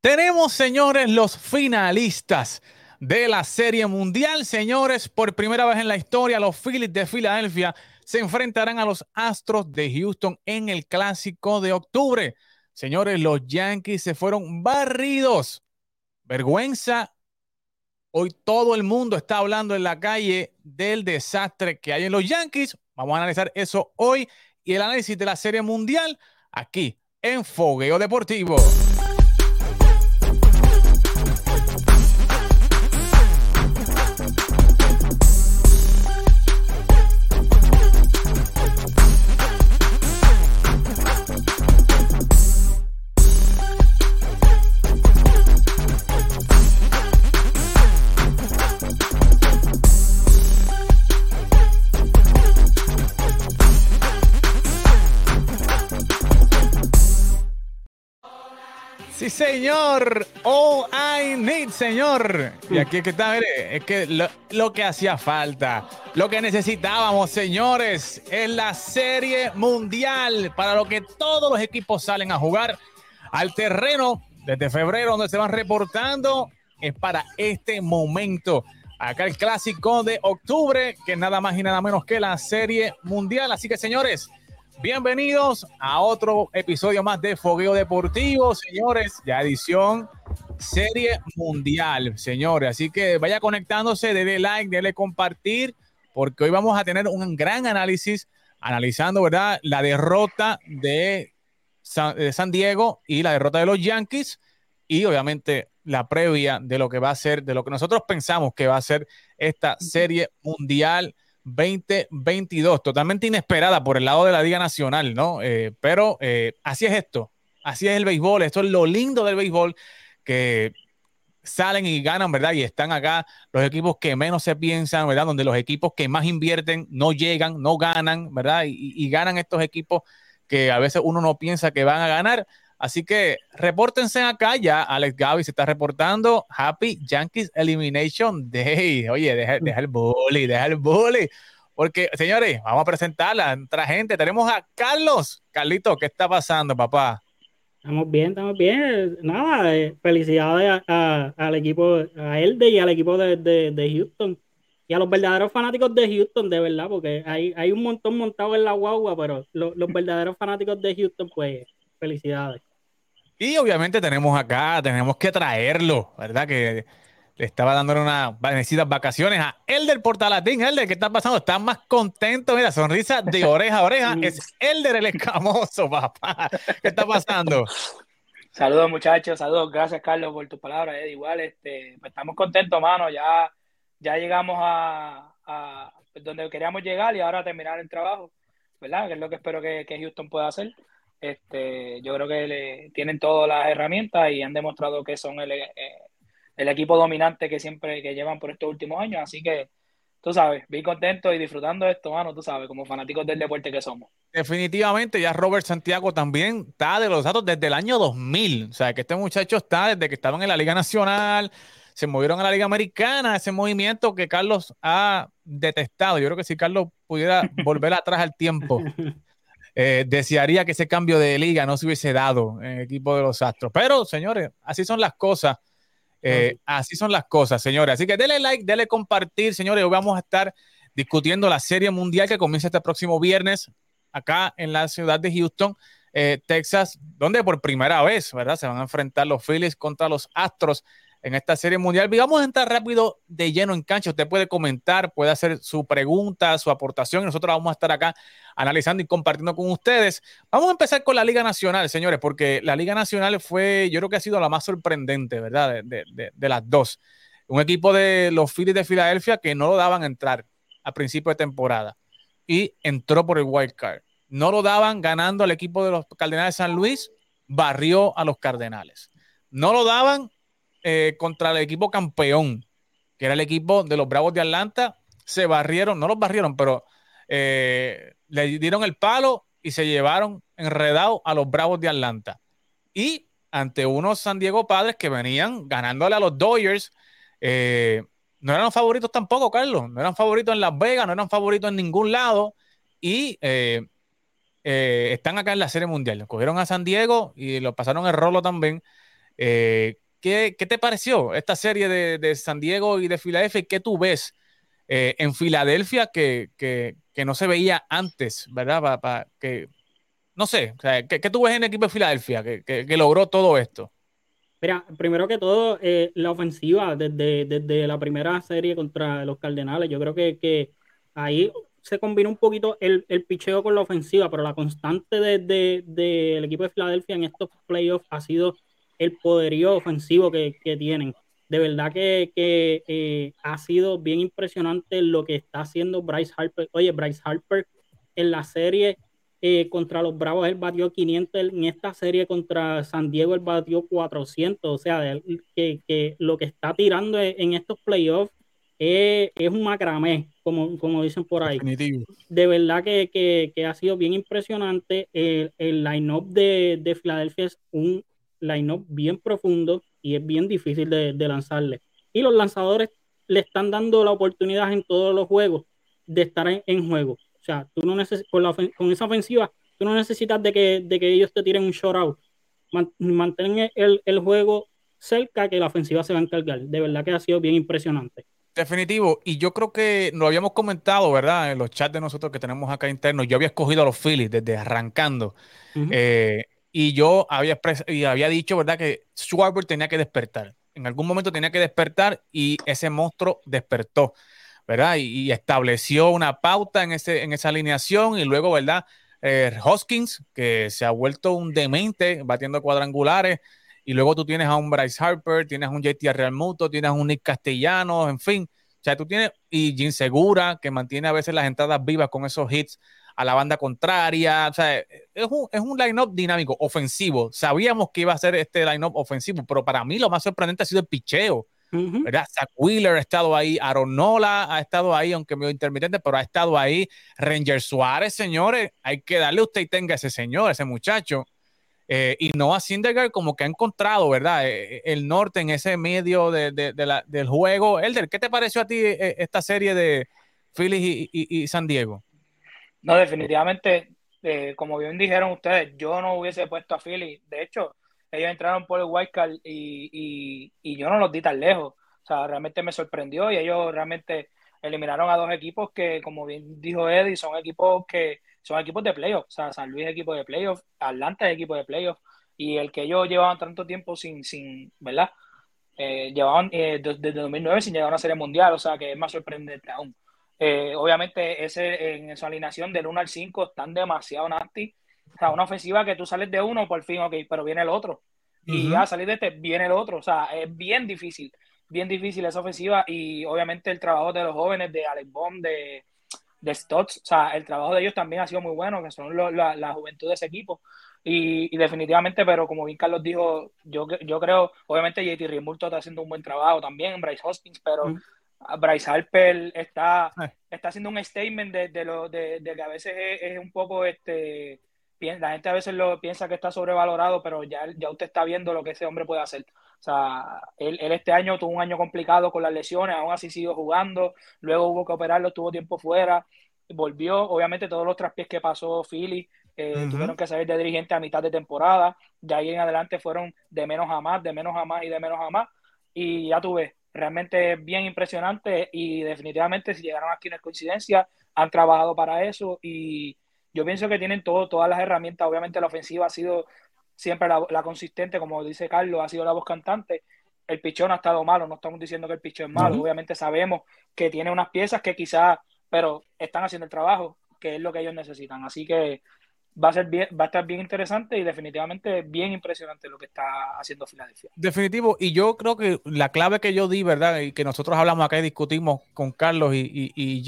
Tenemos, señores, los finalistas de la Serie Mundial. Señores, por primera vez en la historia, los Phillies de Filadelfia se enfrentarán a los Astros de Houston en el Clásico de octubre. Señores, los Yankees se fueron barridos. Vergüenza. Hoy todo el mundo está hablando en la calle del desastre que hay en los Yankees. Vamos a analizar eso hoy y el análisis de la Serie Mundial aquí en Fogueo Deportivo. Sí, señor. All I need, señor. Y aquí es que está, mire, es que lo, que hacía falta, lo que necesitábamos, señores, es la serie mundial para lo que todos los equipos salen a jugar al terreno desde febrero, donde se van reportando. Es para este momento. Acá el clásico de octubre, que nada más y nada menos que la serie mundial. Así que, señores, Bienvenidos a otro episodio más de Fogueo Deportivo, señores, ya edición Serie Mundial, señores. Así que vaya conectándose, dele like, dele compartir, porque hoy vamos a tener un gran análisis analizando, ¿verdad? La derrota de San Diego y la derrota de los Yankees y obviamente la previa de lo que va a ser, de lo que nosotros pensamos que va a ser esta Serie Mundial 2022, totalmente inesperada por el lado de la Liga Nacional, ¿no? Eh, pero eh, así es esto, así es el béisbol, esto es lo lindo del béisbol, que salen y ganan, ¿verdad? Y están acá los equipos que menos se piensan, ¿verdad? Donde los equipos que más invierten no llegan, no ganan, ¿verdad? Y, y ganan estos equipos que a veces uno no piensa que van a ganar. Así que repórtense acá ya. Alex Gaby se está reportando. Happy Yankees Elimination Day. Oye, deja, deja el bully, deja el bully. Porque, señores, vamos a presentarla a nuestra gente. Tenemos a Carlos. Carlito, ¿qué está pasando, papá? Estamos bien, estamos bien. Nada, eh, felicidades a, a, al equipo, a Elde y al equipo de, de, de, Houston. Y a los verdaderos fanáticos de Houston, de verdad, porque hay, hay un montón montado en la guagua, pero lo, los verdaderos fanáticos de Houston, pues, felicidades. Y obviamente tenemos acá, tenemos que traerlo, ¿verdad? Que le estaba dando unas bendecidas vacaciones a Elder Portalatín. Elder, ¿qué está pasando? Está más contento, mira, sonrisa de oreja a oreja. Es Elder el escamoso, papá. ¿Qué está pasando? Saludos, muchachos, saludos. Gracias, Carlos, por tus palabras. Eh. Igual, este, pues, estamos contentos, mano. Ya, ya llegamos a, a, donde queríamos llegar y ahora terminar el trabajo, ¿verdad? Que es lo que espero que, que Houston pueda hacer. Este, yo creo que le, tienen todas las herramientas y han demostrado que son el, eh, el, equipo dominante que siempre que llevan por estos últimos años. Así que, tú sabes, bien contento y disfrutando de esto, mano, tú sabes, como fanáticos del deporte que somos. Definitivamente, ya Robert Santiago también está de los datos desde el año 2000. O sea, que este muchacho está desde que estaban en la Liga Nacional, se movieron a la Liga Americana, ese movimiento que Carlos ha detestado. Yo creo que si Carlos pudiera volver atrás al tiempo. Eh, desearía que ese cambio de liga no se hubiese dado en el equipo de los Astros. Pero, señores, así son las cosas. Eh, así son las cosas, señores. Así que denle like, denle compartir, señores. Hoy vamos a estar discutiendo la Serie Mundial que comienza este próximo viernes acá en la ciudad de Houston, eh, Texas, donde por primera vez, ¿verdad? Se van a enfrentar los Phillies contra los Astros en esta serie mundial. A entrar rápido de lleno en cancha. Usted puede comentar, puede hacer su pregunta, su aportación. Nosotros vamos a estar acá analizando y compartiendo con ustedes. Vamos a empezar con la Liga Nacional, señores, porque la Liga Nacional fue, yo creo que ha sido la más sorprendente, ¿verdad? De, las dos. Un equipo de los Phillies de Filadelfia que no lo daban entrar a principio de temporada y entró por el wild card. No lo daban ganando al equipo de los Cardenales de San Luis, barrió a los Cardenales. No lo daban eh, contra el equipo campeón, que era el equipo de los Bravos de Atlanta, se barrieron, no los barrieron, pero eh, le dieron el palo y se llevaron enredado a los Bravos de Atlanta. Y ante unos San Diego Padres que venían ganándole a los Dodgers, eh, no eran favoritos tampoco, Carlos, no eran favoritos en Las Vegas, no eran favoritos en ningún lado y eh, están acá en la Serie Mundial. Cogieron a San Diego y lo pasaron el rolo también. ¿Qué, te pareció esta serie de, San Diego y de Filadelfia? ¿Qué tú ves eh, en Filadelfia que, no se veía antes, verdad? que, no sé, ¿qué, tú ves en el equipo de Filadelfia que, logró todo esto? Mira, primero que todo, eh, la ofensiva desde, desde, la primera serie contra los Cardenales, yo creo que, que ahí se combina un poquito el, el, picheo con la ofensiva, pero la constante del de, equipo de Filadelfia en estos playoffs ha sido el poderío ofensivo que, tienen. De verdad que, eh, ha sido bien impresionante lo que está haciendo Bryce Harper. Oye, Bryce Harper en la serie eh, contra los Bravos él batió 500, en esta serie contra San Diego él batió 400, o sea, que, lo que está tirando en estos playoffs es, un macramé, como, como dicen por ahí. De verdad que, ha sido bien impresionante. El, el line-up de, de Filadelfia es un line-up bien profundo y es bien difícil de, lanzarle. Y los lanzadores le están dando la oportunidad en todos los juegos de estar en, juego. O sea, tú no con, con esa ofensiva, tú no necesitas de que, de que ellos te tiren un short out. Mantén el, el juego cerca que la ofensiva se va a encargar. De verdad que ha sido bien impresionante. Definitivo, y yo creo que lo habíamos comentado, ¿verdad? En los chats de nosotros que tenemos acá internos, yo había escogido a los Phillies desde arrancando, eh, y yo había, y había dicho, ¿verdad? Que Schwarber tenía que despertar, en algún momento tenía que despertar y ese monstruo despertó, ¿verdad? Y, estableció una pauta en, ese, en esa alineación y luego, ¿verdad? Eh, Hoskins, que se ha vuelto un demente batiendo cuadrangulares, y luego tú tienes a un Bryce Harper, tienes un JT Real Muto, tienes un Nick Castellanos, en fin. O sea, tú tienes, y Jim Segura, que mantiene a veces las entradas vivas con esos hits a la banda contraria. O sea, es un, es un line-up dinámico, ofensivo. Sabíamos que iba a ser este line-up ofensivo, pero para mí lo más sorprendente ha sido el picheo. ¿verdad? Zach Wheeler ha estado ahí, Aaron Nola ha estado ahí, aunque medio intermitente, pero ha estado ahí. Ranger Suárez, señores, hay que darle usted y tenga ese señor, ese muchacho. Eh, y Noah Syndergaard como que ha encontrado, ¿verdad? Eh, eh, el norte en ese medio del juego. Elder, ¿qué te pareció a ti esta serie de Phillies y, San Diego? No, definitivamente, como bien dijeron ustedes, yo no hubiese puesto a Philly. De hecho, ellos entraron por el wildcard y, y yo no los di tan lejos. O sea, realmente me sorprendió y ellos realmente eliminaron a dos equipos que, como bien dijo Eddie, son equipos que son equipos de playoff. O sea, San Luis es equipo de playoff, Atlanta es equipo de playoff. Y el que ellos llevaban tanto tiempo sin, sin ¿verdad? Eh, llevaban eh, desde 2009 sin llegar a una serie mundial, o sea, que es más sorprendente aún. Eh, obviamente, ese, en su alineación del 1 al 5 están demasiado nasty. O sea, una ofensiva que tú sales de uno, por fin, ok, pero viene el otro. Y ya salir de este, viene el otro. O sea, es bien difícil, bien difícil esa ofensiva. Y obviamente el trabajo de los jóvenes, de Alex Bomb, de, de Stotts. O sea, el trabajo de ellos también ha sido muy bueno, que son la, juventud de ese equipo. Y, definitivamente, pero como bien Carlos dijo, yo, yo creo, obviamente JT Rimurto está haciendo un buen trabajo también, Bryce Hoskins, pero mm. Bryce Harper está, está haciendo un statement de, lo, de, que a veces es, un poco, este, la gente a veces lo piensa que está sobrevalorado, pero ya, ya usted está viendo lo que ese hombre puede hacer. O sea, él, este año tuvo un año complicado con las lesiones, aún así siguió jugando, luego hubo que operarlo, tuvo tiempo fuera, volvió, obviamente todos los traspiés que pasó Philly, eh, tuvieron que salir de dirigente a mitad de temporada, de ahí en adelante fueron de menos a más, de menos a más y de menos a más, y ya tuve, realmente bien impresionante y definitivamente si llegaron aquí no es coincidencia, han trabajado para eso y yo pienso que tienen todo, todas las herramientas, obviamente la ofensiva ha sido siempre la, consistente, como dice Carlos, ha sido la voz cantante. El pichón ha estado malo, no estamos diciendo que el pichón es malo, obviamente sabemos que tiene unas piezas que quizás, pero están haciendo el trabajo, que es lo que ellos necesitan. Así que va a ser bien, va a estar bien interesante y definitivamente bien impresionante lo que está haciendo Filadelfia. Definitivo, y yo creo que la clave que yo di, ¿verdad? Y que nosotros hablamos acá y discutimos con Carlos y, y, y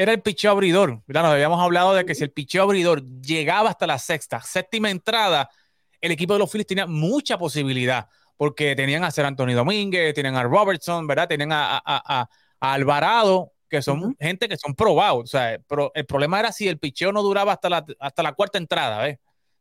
era el picheo abridor. ¿verdad? Nos habíamos hablado de que si el picheo abridor llegaba hasta la sexta, séptima entrada, el equipo de los Phillies tenía mucha posibilidad, porque tenían a Ser Antonio Domínguez, tienen a Robertson, ¿verdad? Tienen a, Alvarado, que son gente que son probados. O sea, pero el problema era si el picheo no duraba hasta la, hasta la cuarta entrada, ¿ves?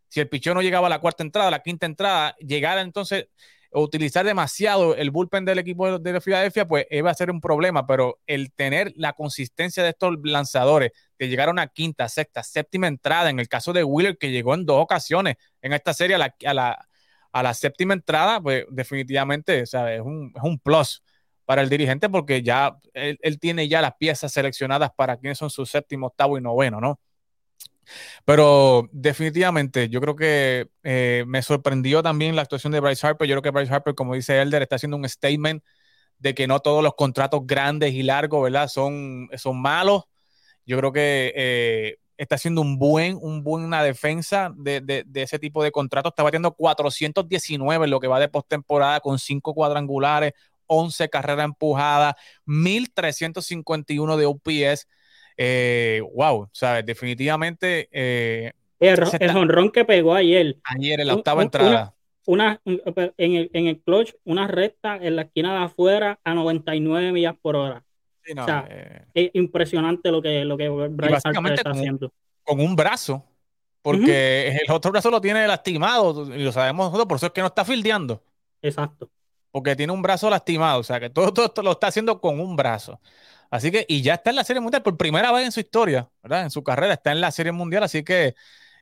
Si el picheo no llegaba a la cuarta entrada, a la quinta entrada, llegara entonces utilizar demasiado el bullpen del equipo de, de Filadelfia, pues iba a ser un problema, pero el tener la consistencia de estos lanzadores, que llegaron a quinta, sexta, séptima entrada, en el caso de Wheeler, que llegó en dos ocasiones en esta serie a la, a la séptima entrada, pues definitivamente Es, un, es un plus para el dirigente porque ya él, tiene ya las piezas seleccionadas para quiénes son sus séptimo, octavo y noveno, ¿no? Pero definitivamente yo creo que eh, me sorprendió también la actuación de Bryce Harper. Yo creo que Bryce Harper, como dice Elder, está haciendo un statement de que no todos los contratos grandes y largos, ¿verdad? Son, son malos. Yo creo que eh, está haciendo un buen, un buena defensa de, de, ese tipo de contratos. Está batiendo 419 en lo que va de postemporada con cinco cuadrangulares, 11 carreras empujadas, 1351 de OPS. Eh, wow, ¿sabes? Definitivamente. Eh, el, honrón que pegó ayer. Ayer, en la octava entrada. Una, en, el, en el clutch, una recta en la esquina de afuera a 99 millas por hora. o sea, eh, es impresionante lo que, lo que Bryce está haciendo. Con un brazo, porque el otro brazo lo tiene lastimado, y lo sabemos nosotros, por eso es que no está fildeando. Exacto porque tiene un brazo lastimado, o sea que todo, esto lo está haciendo con un brazo. Así que, y ya está en la Serie Mundial por primera vez en su historia, ¿verdad? En su carrera está en la Serie Mundial, así que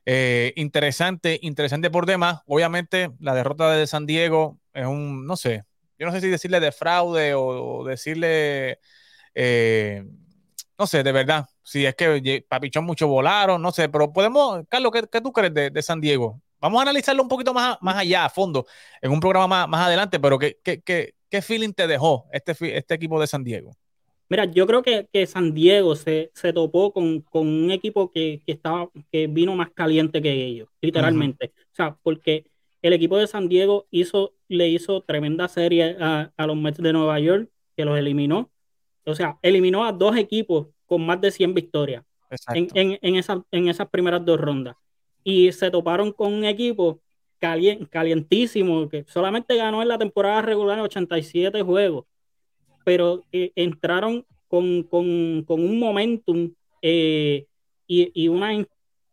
eh, interesante, interesante por demás. Obviamente, la derrota de San Diego es un, no sé, yo no sé si decirle de fraude o, decirle, eh, no sé, de verdad, si es que Papichón mucho volaron, no sé, pero podemos, Carlos, ¿qué, tú crees de San Diego? Vamos a analizarlo un poquito más, más allá, a fondo, en un programa más, adelante, pero ¿qué, qué, qué, feeling te dejó este, este equipo de San Diego? Mira, yo creo que, que San Diego se, se topó con, con, un equipo que, que, estaba, que vino más caliente que ellos, literalmente. O sea, porque el equipo de San Diego hizo, le hizo tremenda serie a, a, los Mets de Nueva York, que los eliminó. O sea, eliminó a dos equipos con más de 100 victorias en, en, en, esa, en esas primeras dos rondas y se toparon con un equipo calientísimo que solamente ganó en la temporada regular 87 juegos, pero eh, entraron con, con, con, un momentum eh, y, y, una,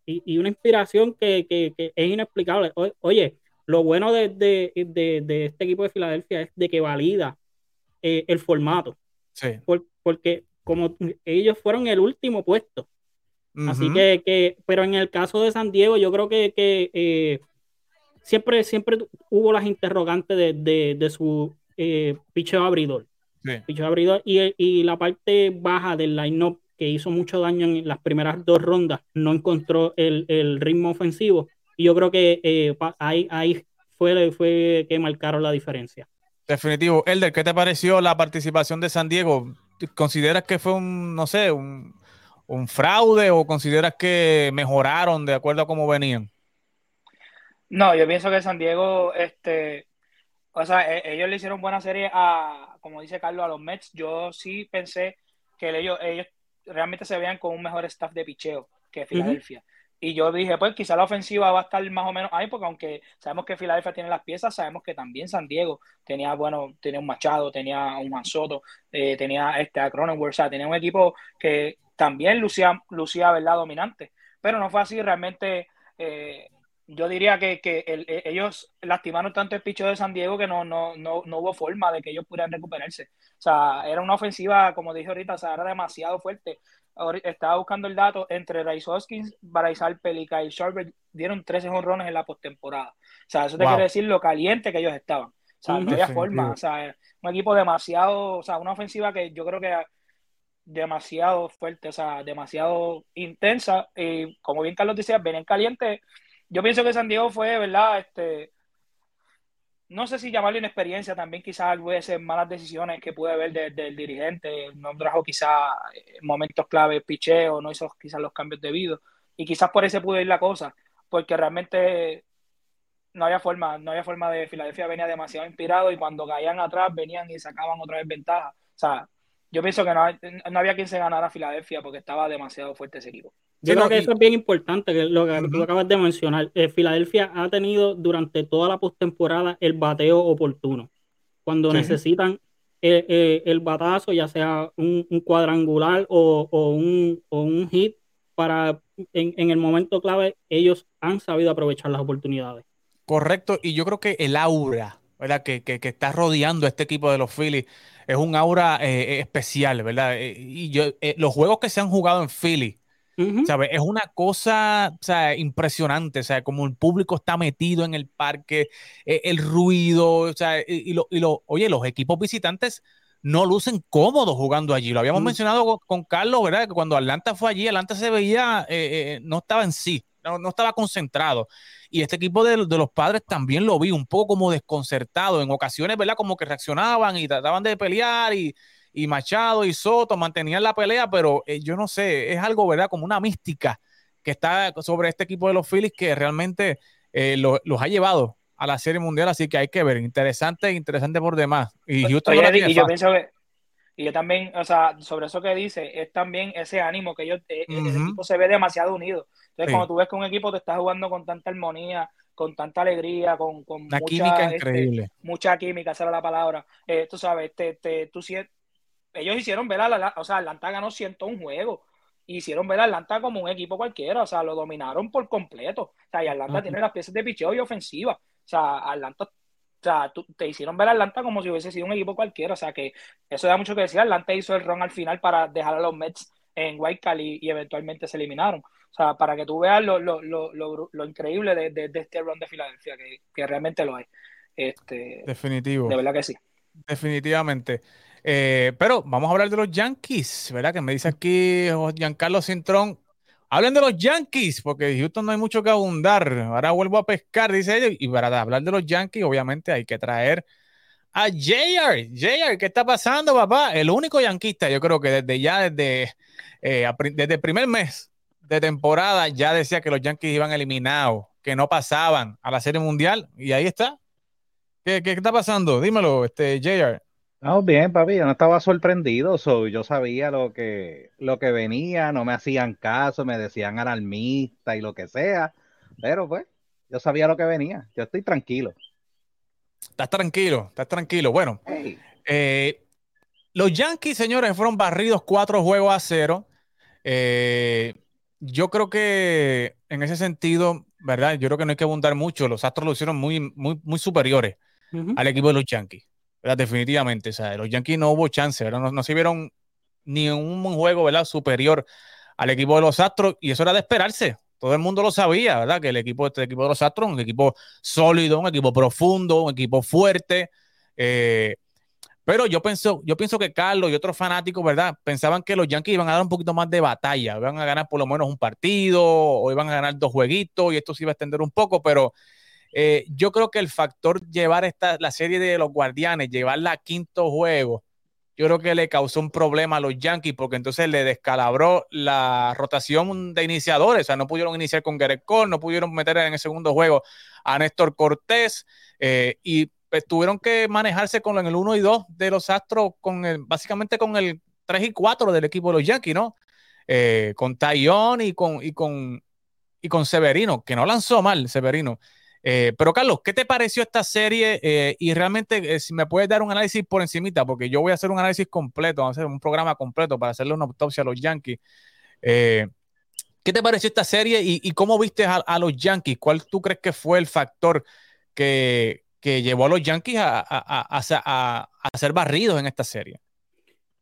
y, una inspiración que, que, que es inexplicable. oye, lo bueno de, de, de, este equipo de Filadelfia es de que valida eh, el formato. Sí. porque como ellos fueron el último puesto, Así que, que, pero en el caso de San Diego, yo creo que, que eh, siempre, siempre hubo las interrogantes de, de, de su eh, picheo abridor. abridor y, y, la parte baja del line-up que hizo mucho daño en las primeras dos rondas, no encontró el, el ritmo ofensivo. Y yo creo que eh, ahí, ahí fue, fue que marcaron la diferencia. Definitivo. Elder, ¿qué te pareció la participación de San Diego? ¿Consideras que fue un, no sé, un, un fraude o consideras que mejoraron de acuerdo a cómo venían? No, yo pienso que San Diego, este, o sea, e, ellos le hicieron buena serie a, como dice Carlos, a los Mets. Yo sí pensé que ellos, ellos realmente se veían con un mejor staff de picheo que Filadelfia. Y yo dije, pues quizá la ofensiva va a estar más o menos ahí, porque aunque sabemos que Filadelfia tiene las piezas, sabemos que también San Diego tenía, bueno, tenía un Machado, tenía un Mansoto, eh, tenía este, a Cronenworth, o sea, tenía un equipo que también lucía, lucía ¿verdad? dominante. Pero no fue así, realmente eh, yo diría que, que e, ellos lastimaron tanto el picho de San Diego que no, no, no, no, hubo forma de que ellos pudieran recuperarse. O sea, era una ofensiva, como dije ahorita, o sea, era demasiado fuerte. Estaba buscando el dato, entre Rice Hoskins, Bryce Harper y Sharper dieron 13 honrones en la postemporada. O sea, eso te quiere decir lo caliente que ellos estaban. O sea, no había forma. O sea, un equipo demasiado, o sea, una ofensiva que yo creo que demasiado fuerte, o sea, demasiado intensa. Y como bien Carlos decía, en caliente. Yo pienso que San Diego fue, ¿verdad? Este, no sé si llamarle inexperiencia, también quizás ser malas decisiones que puede haber del dirigente, no trajo quizás eh, momentos clave picheo, no hizo quizás los cambios debidos. Y quizás por eso pudo ir la cosa, porque realmente no había forma, no había forma de Filadelfia venía demasiado inspirado y cuando caían atrás venían y sacaban otra vez ventaja. O sea, yo pienso que no, había quien se ganara a Filadelfia porque estaba demasiado fuerte ese equipo. Yo creo que eso es bien importante, que lo que tú acabas de mencionar. Eh, Filadelfia ha tenido durante toda la postemporada el bateo oportuno. Cuando necesitan eh, eh, el, batazo, ya sea un, cuadrangular o, un, un, hit, para en, el momento clave, ellos han sabido aprovechar las oportunidades. Correcto, y yo creo que el aura ¿verdad? Que, que, que está rodeando a este equipo de los Phillies es un aura eh, especial, ¿verdad? Eh, y yo, eh, los juegos que se han jugado en Philly, ¿sabes? Es una cosa sea, impresionante, o sea, como el público está metido en el parque, eh, el ruido, o sea, y, lo, y lo, oye, los equipos visitantes no lucen cómodos jugando allí. Lo habíamos mm. mencionado con, Carlos, ¿verdad? Que cuando Atlanta fue allí, Atlanta se veía, eh, eh, no estaba en sí, no, estaba concentrado. Y este equipo de, los padres también lo vi un poco como desconcertado. En ocasiones, ¿verdad? Como que reaccionaban y trataban de pelear y, Machado y Soto mantenían la pelea, pero eh, yo no sé, es algo, ¿verdad? Como una mística que está sobre este equipo de los Phillies que realmente los ha llevado a la Serie Mundial, así que hay que ver. Interesante, interesante por demás. Y pues, y yo pienso que, y yo también, o sea, sobre eso que dice, es también ese ánimo que ellos, eh, el equipo se ve demasiado unido. Entonces, cuando tú ves que un equipo te está jugando con tanta armonía, con tanta alegría, con, con mucha química este, increíble. Mucha química, esa era la palabra. Eh, tú sabes, te, te, tú, ellos hicieron ver a o sea, Atlanta ganó un juego hicieron ver a Atlanta como un equipo cualquiera, o sea, lo dominaron por completo. O sea, y Atlanta tiene las piezas de picheo y ofensiva. O sea, Atlanta, o sea, te hicieron ver a Atlanta como si hubiese sido un equipo cualquiera. O sea, que eso da mucho que decir. Atlanta hizo el run al final para dejar a los Mets en White Cali y eventualmente se eliminaron. O sea, para que tú veas lo, lo, lo, lo increíble de, de, este run de Filadelfia, que, que, realmente lo es. Este, Definitivo. De verdad que sí. Definitivamente. Eh, pero vamos a hablar de los Yankees, ¿verdad? Que me dice aquí Giancarlo Cintrón, Hablen de los Yankees, porque Houston no hay mucho que abundar. Ahora vuelvo a pescar, dice ellos. Y para hablar de los Yankees, obviamente hay que traer a JR. JR, ¿qué está pasando, papá? El único yanquista, yo creo que desde ya, desde, eh, desde el primer mes de temporada, ya decía que los Yankees iban eliminados, que no pasaban a la Serie Mundial. Y ahí está. ¿Qué, qué está pasando? Dímelo, este, JR. No, bien, papi, yo no estaba sorprendido, yo sabía lo que, lo que venía, no me hacían caso, me decían alarmista y lo que sea, pero pues, yo sabía lo que venía, yo estoy tranquilo. Estás tranquilo, estás tranquilo. Bueno, eh, los Yankees, señores, fueron barridos cuatro juegos a cero. Eh, yo creo que en ese sentido, ¿verdad? Yo creo que no hay que abundar mucho. Los Astros lo hicieron muy, muy, muy superiores al equipo de los Yankees. Definitivamente, o los Yankees no hubo chance, No, no se vieron ni un juego, ¿verdad? Superior al equipo de los Astros y eso era de esperarse. Todo el mundo lo sabía, ¿verdad? Que el equipo, este equipo de los Astros, un equipo sólido, un equipo profundo, un equipo fuerte. Eh, pero yo pienso, yo pienso que Carlos y otros fanáticos, ¿verdad? Pensaban que los Yankees iban a dar un poquito más de batalla, iban a ganar por lo menos un partido o iban a ganar dos jueguitos y esto se iba a extender un poco, pero eh, yo creo que el factor llevar esta, la serie de los Guardianes, llevarla a quinto juego, yo creo que le causó un problema a los Yankees porque entonces le descalabró la rotación de iniciadores. O sea, no pudieron iniciar con Garrett Cole, no pudieron meter en el segundo juego a Néstor Cortés eh, y pues, tuvieron que manejarse con el 1 y 2 de los Astros, con el, básicamente con el 3 y 4 del equipo de los Yankees, ¿no? Eh, con Tayón y con, y, con, y con Severino, que no lanzó mal Severino. Eh, pero Carlos, ¿qué te pareció esta serie? Eh, y realmente, eh, si me puedes dar un análisis por encimita, porque yo voy a hacer un análisis completo, vamos a hacer un programa completo para hacerle una autopsia a los Yankees. ¿Qué te pareció esta serie y, cómo viste a, los Yankees? ¿Cuál tú crees que fue el factor que, llevó a los Yankees a, ser barridos en esta serie?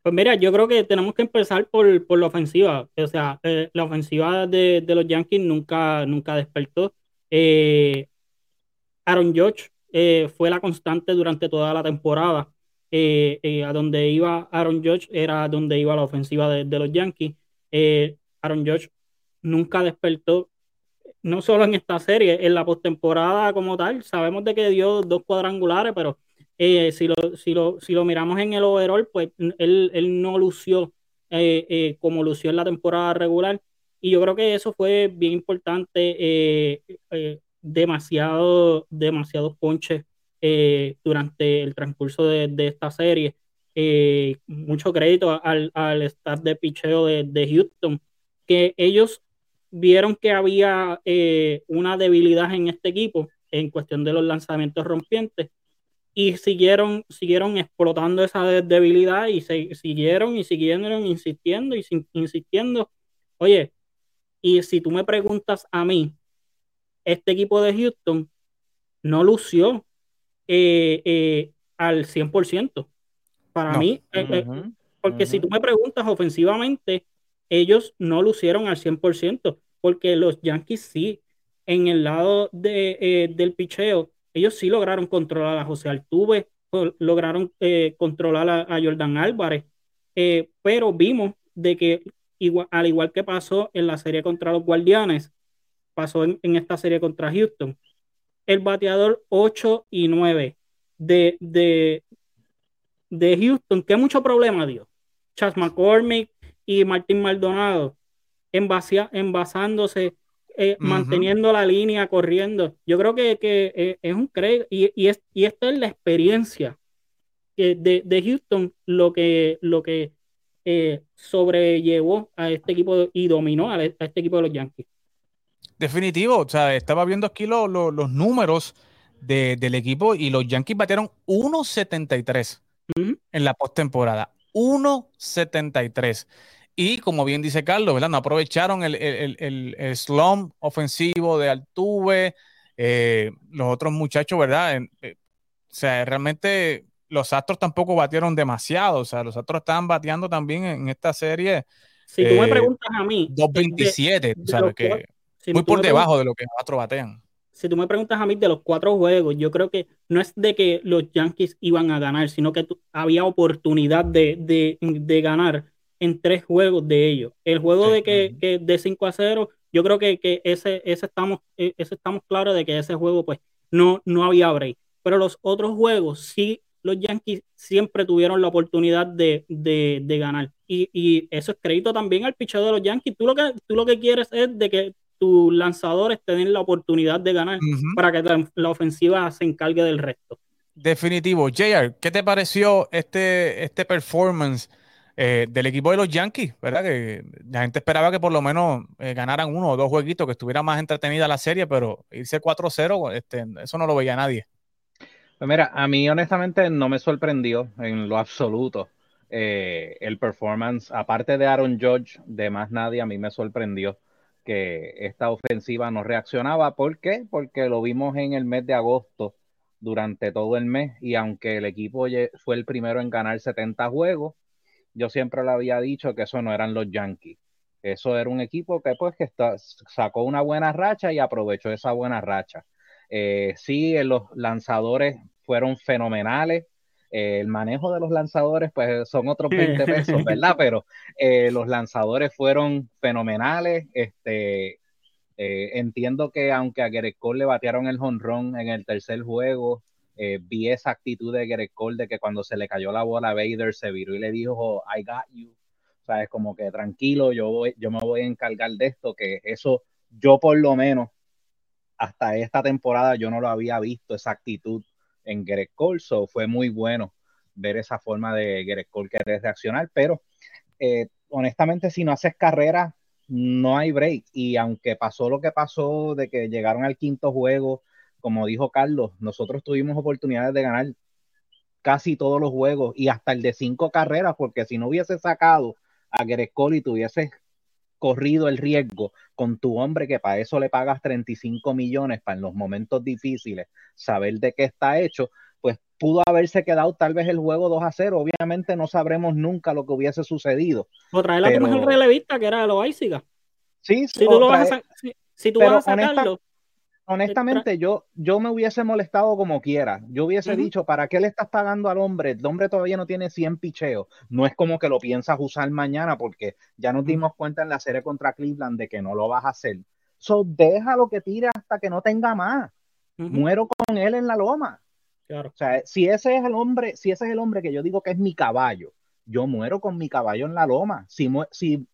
Pues mira, yo creo que tenemos que empezar por, la ofensiva. O sea, la ofensiva de, los Yankees nunca, nunca despertó. Aaron Judge eh, fue la constante durante toda la temporada. Eh, eh, a donde iba Aaron Judge era donde iba la ofensiva de, los Yankees. Aaron Judge nunca despertó, no solo en esta serie, en la postemporada como tal. Sabemos de que dio dos cuadrangulares, pero si, lo, si, lo, si lo miramos en el overall, pues él, él no lució como lució en la temporada regular. Y yo creo que eso fue bien importante demasiado, demasiados ponches eh, durante el transcurso de, esta serie. Eh, mucho crédito al, al staff de picheo de, Houston, que ellos vieron que había eh, una debilidad en este equipo en cuestión de los lanzamientos rompientes y siguieron, siguieron explotando esa debilidad y se, siguieron y siguieron insistiendo y insistiendo. Oye, y si tú me preguntas a mí, este equipo de Houston no lució eh, eh, al 100%. Para mí, eh, porque si tú me preguntas ofensivamente, ellos no lucieron al 100%, porque los Yankees sí, en el lado de, eh, del picheo, ellos sí lograron controlar a José Altuve, lograron eh, controlar a, Jordan Álvarez, eh, pero vimos de que igual, al igual que pasó en la serie contra los Guardianes, pasó en, esta serie contra Houston, el bateador 8 y 9 de, de, de Houston, que mucho problema dio. Chas McCormick y Martín Maldonado envasándose, eh, manteniendo la línea, corriendo. Yo creo que, eh, es un creo y, y, es, y esta es la experiencia de, de Houston lo que, lo que eh, sobrellevó a este equipo y dominó a, este equipo de los Yankees. Definitivo, o sea, estaba viendo aquí los números del equipo y los Yankees batieron 1.73 en la postemporada. 1.73. Y como bien dice Carlos, ¿verdad? No aprovecharon el, el, slump ofensivo de Altuve, eh, los otros muchachos, ¿verdad? Eh, o sea, realmente los Astros tampoco batieron demasiado. O sea, los Astros estaban bateando también en esta serie. Si tú me eh, preguntas a mí. 2.27, o sea, muy por debajo de lo que los Astros batean. Si tú me preguntas a mí de los cuatro juegos, yo creo que no es de que los Yankees iban a ganar, sino que había oportunidad de, de, de ganar en tres juegos de ellos. El juego de que, de 5 a 0, yo creo que, que, ese, ese, estamos, e, ese estamos claros de que ese juego pues no, no había break. Pero los otros juegos sí, los Yankees siempre tuvieron la oportunidad de, de, de ganar. Y, y, eso es crédito también al picheo de los Yankees. Tú lo que, tú lo que quieres es de que tus lanzadores tengan la oportunidad de ganar para que la, ofensiva se encargue del resto. Definitivo. JR, ¿qué te pareció este, este performance? Eh, del equipo de los Yankees, ¿verdad? Que la gente esperaba que por lo menos eh, ganaran uno o dos jueguitos, que estuviera más entretenida la serie, pero irse 4-0, este, eso no lo veía nadie. Pues mira, a mí honestamente no me sorprendió en lo absoluto eh, el performance, aparte de Aaron George, de más nadie, a mí me sorprendió que esta ofensiva no reaccionaba. ¿Por qué? Porque lo vimos en el mes de agosto durante todo el mes y aunque el equipo fue el primero en ganar 70 juegos, yo siempre le había dicho que eso no eran los Yankees. Eso era un equipo que pues que sacó una buena racha y aprovechó esa buena racha. Eh, sí, los lanzadores fueron fenomenales. Eh, el manejo de los lanzadores, pues son otros 20 pesos, ¿verdad? Pero eh, los lanzadores fueron fenomenales. Este, entiendo que aunque a Gerrit le batearon el jonrón en el tercer juego, eh, vi esa actitud de Greg Cole de que cuando se le cayó la bola a Vader se viró y le dijo, I got you. O sea, es como que tranquilo, yo, voy, yo me voy a encargar de esto, que eso yo por lo menos hasta esta temporada yo no lo había visto, esa actitud en Greg Cole, so fue muy bueno ver esa forma de Greg Cole querer reaccionar, pero eh, honestamente si no haces carrera no hay break. Y aunque pasó lo que pasó de que llegaron al quinto juego como dijo Carlos, nosotros tuvimos oportunidades de ganar casi todos los juegos y hasta el de cinco carreras, porque si no hubiese sacado a Cole y tuviese corrido el riesgo con tu hombre que para eso le pagas 35 millones para en los momentos difíciles saber de qué está hecho, pues pudo haberse quedado tal vez el juego 2 a 0. Obviamente no sabremos nunca lo que hubiese sucedido. O traer a tu mejor relevista que era lo Sí, sí. Si tú, lo vas a, si, tú vas a sacarlo honestamente, yo, yo me hubiese molestado como quiera. Yo hubiese dicho, ¿para qué le estás pagando al hombre? El hombre todavía no tiene 100 picheos. No es como que lo piensas usar mañana, porque ya nos dimos cuenta en la serie contra Cleveland de que no lo vas a hacer. So, déjalo que tire hasta que no tenga más. Muero con él en la loma. Claro. O sea, si ese es el hombre, si ese es el hombre que yo digo que es mi caballo, yo muero con mi caballo en la loma. Si, si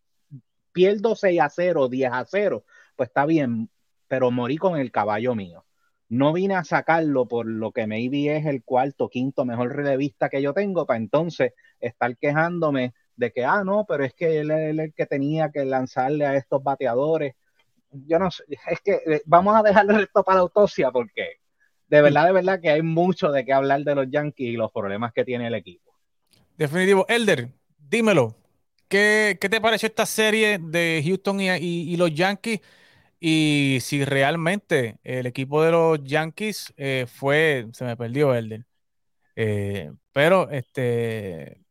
pierdo 6 a 0, 10 a 0, pues está bien, pero morí con el caballo mío. No vine a sacarlo por lo que maybe es el cuarto, quinto mejor relevista que yo tengo, para entonces estar quejándome de que, ah, no, pero es que él es el que tenía que lanzarle a estos bateadores. Yo no sé, es que eh, vamos a dejarle esto para la autopsia porque de verdad, de verdad que hay mucho de qué hablar de los Yankees y los problemas que tiene el equipo. Definitivo. Elder, dímelo, ¿qué, te pareció esta serie de Houston y los Yankees? Y si realmente el equipo de los Yankees eh, fue, se me perdió Elden. Eh, pero este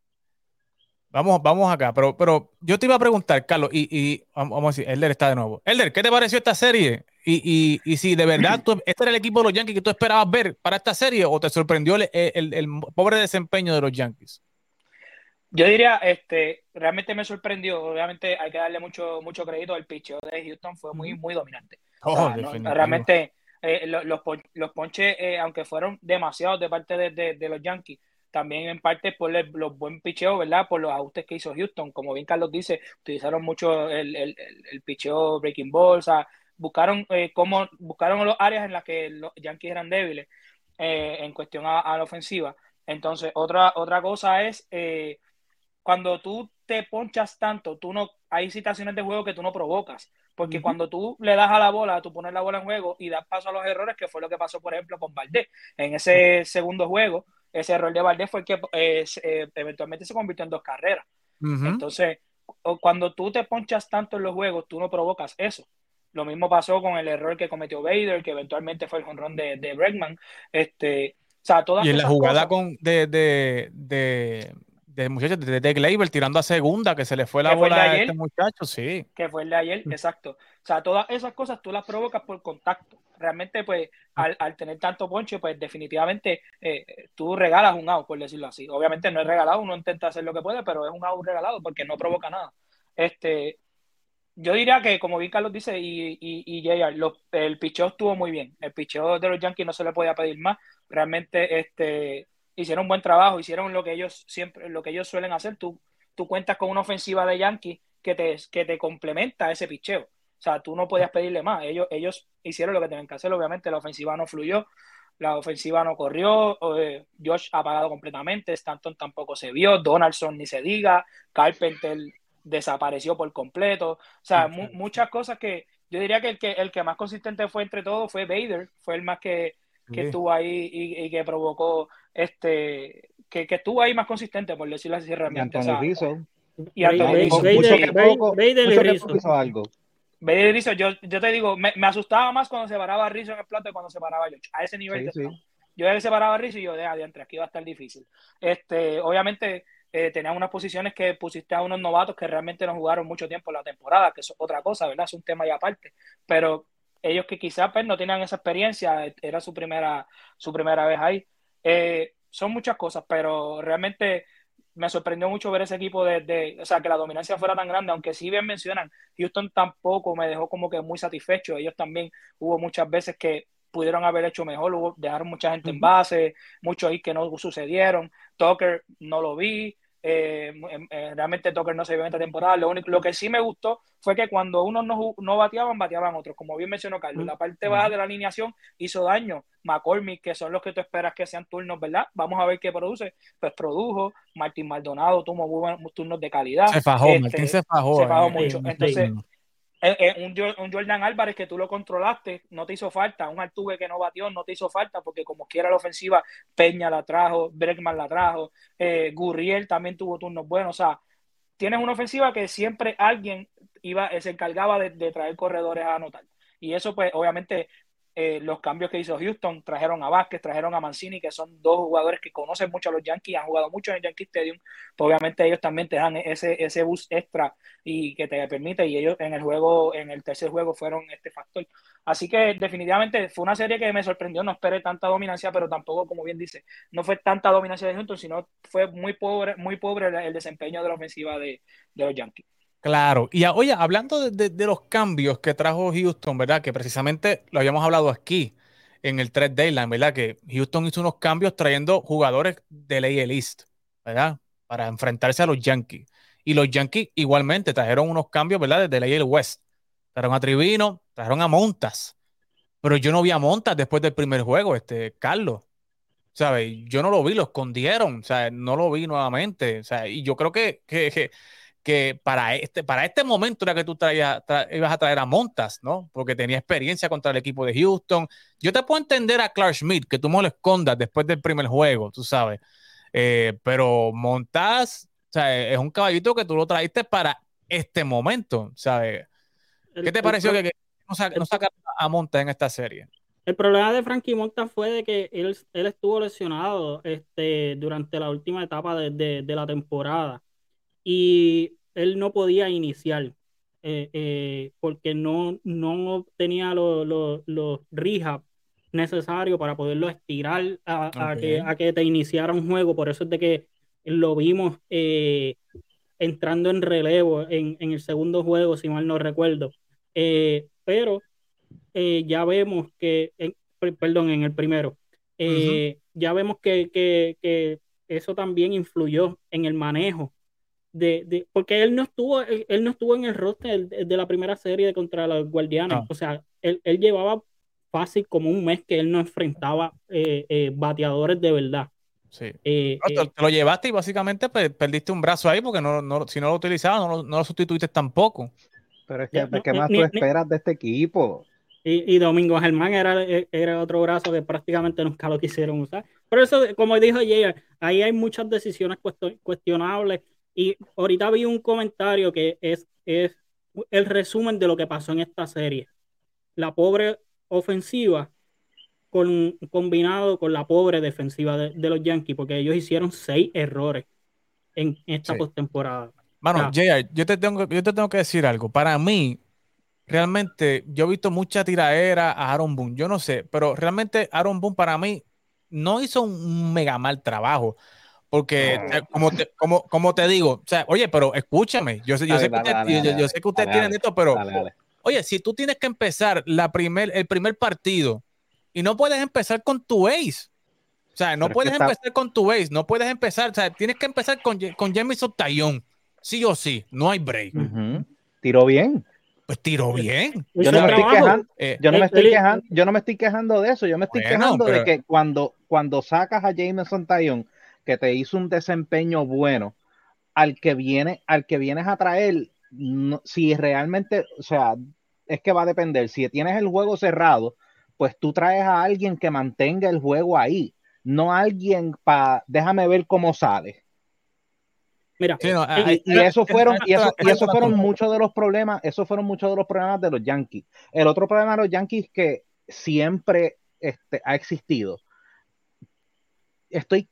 Vamos, vamos acá, pero, pero yo te iba a preguntar, Carlos, y, y vamos a decir, Elder está de nuevo. Elder, ¿qué te pareció esta serie? Y, y, y si de verdad este era el equipo de los Yankees que tú esperabas ver para esta serie o te sorprendió el, el pobre desempeño de los Yankees? Yo diría, este, realmente me sorprendió. Obviamente hay que darle mucho, mucho crédito al picheo de Houston, fue muy, muy dominante. Oh, realmente eh, los, los, ponches, eh, aunque fueron demasiados de parte de, de los Yankees, también en parte por los buen picheo, ¿verdad? Por los ajustes que hizo Houston. Como bien Carlos dice, utilizaron mucho el, el, el picheo breaking ball, o sea, buscaron eh, cómo, buscaron las áreas en las que los Yankees eran débiles eh, en cuestión a, la ofensiva. Entonces, otra, otra cosa es eh, cuando tú te ponchas tanto, tú no, hay situaciones de juego que tú no provocas. Porque cuando tú le das a la bola, tú pones la bola en juego y das paso a los errores, que fue lo que pasó, por ejemplo, con Valdés. En ese segundo juego, ese error de Valdés fue el que eh, eh, eventualmente se convirtió en dos carreras. Entonces, cuando tú te ponchas tanto en los juegos, tú no provocas eso. Lo mismo pasó con el error que cometió Vader, que eventualmente fue el jonrón de, de Bregman. Este, o sea, todas y en la jugada con, de, de, de, de muchachos de, de tirando a segunda, que se le fue la bola a este muchacho, sí. Que fue el de ayer, mm. exacto. O sea, todas esas cosas tú las provocas por contacto. Realmente, pues, mm. al, al tener tanto ponche, pues definitivamente eh, tú regalas un out, por decirlo así. Obviamente no es regalado, uno intenta hacer lo que puede, pero es un out regalado porque no provoca nada. Este, yo diría que, como bien Carlos dice, y, y, y JR, el picheo estuvo muy bien. El picheo de los Yankees no se le podía pedir más. Realmente, este hicieron un buen trabajo, hicieron lo que ellos siempre, lo que ellos suelen hacer. Tú, tú cuentas con una ofensiva de Yankees que te, que te complementa ese picheo. O sea, tú no podías pedirle más. Ellos, ellos hicieron lo que tenían que hacer. Obviamente, la ofensiva no fluyó, la ofensiva no corrió. Eh, Josh apagado completamente. Stanton tampoco se vio. Donaldson ni se diga. Carpenter desapareció por completo. O sea, muchas cosas que yo diría que el, que el que más consistente fue entre todos fue Bader. Fue el más que, que estuvo ahí y, que provocó este que, que, estuvo ahí más consistente por decirlo así realmente. Y Anthony Rizzo. Y Rizzo. algo. Rizzo, yo, yo te digo, me, me, asustaba más cuando se paraba Rizzo en el plato que cuando se paraba George. A ese nivel. Sí, sí. Yo ya se paraba Rizzo y yo, de adiante, aquí va a estar difícil. Este, obviamente, eh, tenían unas posiciones que pusiste a unos novatos que realmente no jugaron mucho tiempo en la temporada, que es otra cosa, ¿verdad? Es un tema y aparte. Pero ellos que quizás pues, no tenían esa experiencia, era su primera, su primera vez ahí. Eh, son muchas cosas, pero realmente me sorprendió mucho ver ese equipo de, o sea, que la dominancia fuera tan grande, aunque sí bien mencionan, Houston tampoco me dejó como que muy satisfecho, ellos también hubo muchas veces que pudieron haber hecho mejor, hubo, dejaron mucha gente en base, muchos ahí que no sucedieron, Tucker no lo vi, eh, em, eh, realmente Tucker no se vio en esta temporada. Lo, único, lo que sí me gustó fue que cuando unos no, no bateaban, bateaban otros. Como bien mencionó Carlos, la parte baja de la alineación hizo daño. McCormick, que son los que tú esperas que sean turnos, ¿verdad? Vamos a ver qué produce. Pues produjo. Martín Maldonado tuvo buenos turnos de calidad. Se fajó, este, se fajó. Se fajó mucho. Entonces, eh, eh, un, Jordan Álvarez que tú lo controlaste, no te hizo falta. Un Altuve que no batió, no te hizo falta, porque como quiera la ofensiva, Peña la trajo, Bregman la trajo, eh, Gurriel también tuvo turnos buenos. O sea, tienes una ofensiva que siempre alguien iba, se encargaba de, de traer corredores a anotar. Y eso, pues, obviamente, eh, los cambios que hizo Houston, trajeron a Vázquez, trajeron a Mancini, que son dos jugadores que conocen mucho a los Yankees, han jugado mucho en el Yankee Stadium, pues obviamente ellos también te dan ese, ese boost extra y que te permite, y ellos en el juego, en el tercer juego fueron este factor. Así que definitivamente fue una serie que me sorprendió, no esperé tanta dominancia, pero tampoco, como bien dice, no fue tanta dominancia de Houston, sino fue muy pobre, muy pobre el, desempeño de la ofensiva de, de los Yankees. Claro, y oye, hablando de, los cambios que trajo Houston, ¿verdad? Que precisamente lo habíamos hablado aquí en el 3 Dayline, ¿verdad? Que Houston hizo unos cambios trayendo jugadores de la AL East, ¿verdad? Para enfrentarse a los Yankees. Y los Yankees igualmente trajeron unos cambios, ¿verdad? Desde la AL West. Trajeron a Trivino, trajeron a Montas. Pero yo no vi a Montas después del primer juego, este, Carlos. ¿Sabes? Yo no lo vi, lo escondieron, o sea, no lo vi nuevamente. O sea, y yo creo que que para este, para este momento era que tú traías, ibas a traer a Montas, ¿no? Porque tenía experiencia contra el equipo de Houston. Yo te puedo entender a Clark Schmidt, que tú me lo escondas después del primer juego, tú sabes. Eh, pero Montas, o sea, es un caballito que tú lo traíste para este momento, ¿sabes? ¿Qué te pareció que, no, saca, a Montas en esta serie? El problema de Frankie Montas fue de que él, él estuvo lesionado este, durante la última etapa de, de la temporada y él no podía iniciar eh, eh, porque no, no tenía los los rehab necesarios para poderlo estirar a, que, a que te iniciara un juego. Por eso es de que lo vimos eh, entrando en relevo en, en, el segundo juego, si mal no recuerdo. pero ya vemos que, perdón, en el primero, ya vemos que, que, que eso también influyó en el manejo de, porque él no estuvo, él, no estuvo en el roster de, la primera serie contra los Guardianes. O sea, él, llevaba fácil como un mes que él no enfrentaba eh, eh, bateadores de verdad. Sí. Eh, te, lo llevaste y básicamente perdiste un brazo ahí porque no, no, si no lo utilizabas, no, no, lo sustituiste tampoco. Pero es que, ¿qué más tú esperas de este equipo? Y, y, Domingo Germán era, era otro brazo que prácticamente nunca lo quisieron usar. Por eso, como dijo Jay, ahí hay muchas decisiones cuestionables y ahorita vi un comentario que es, es el resumen de lo que pasó en esta serie. La pobre ofensiva con, combinado con la pobre defensiva de, los Yankees, porque ellos hicieron seis errores en esta postemporada. Bueno, JR, yo te, tengo, yo te tengo que decir algo. Para mí, realmente, yo he visto mucha tiraera a Aaron Boone. Yo no sé, pero realmente Aaron Boone para mí no hizo un mega mal trabajo. Porque, como, te, como, como te digo, o sea, oye, pero escúchame, yo sé, yo sé que ustedes usted tienen esto, pero, oye, si tú tienes que empezar la primer, el primer partido y no puedes empezar con tu ace, o sea, no puedes empezar con tu ace, no puedes empezar, o sea, tienes que empezar con, con Jamison Tayón, sí o sí, no hay break. Tiró bien. Pues tiró bien. Yo no, me estoy, quejando, eh, yo no me estoy quejando, yo no me estoy quejando de eso, yo me estoy quejando de que cuando, cuando sacas a Jameson Tayón que te hizo un desempeño bueno, al que viene, al que vienes a traer, si realmente, o sea, es que va a depender. Si tienes el juego cerrado, pues tú traes a alguien que mantenga el juego ahí, no alguien para, déjame ver cómo sale. Mira, y, eso fueron, y eso, y eso fueron muchos de los problemas, esos fueron muchos de los problemas de los Yankees. El otro problema de los Yankees que siempre este, ha existido. Estoy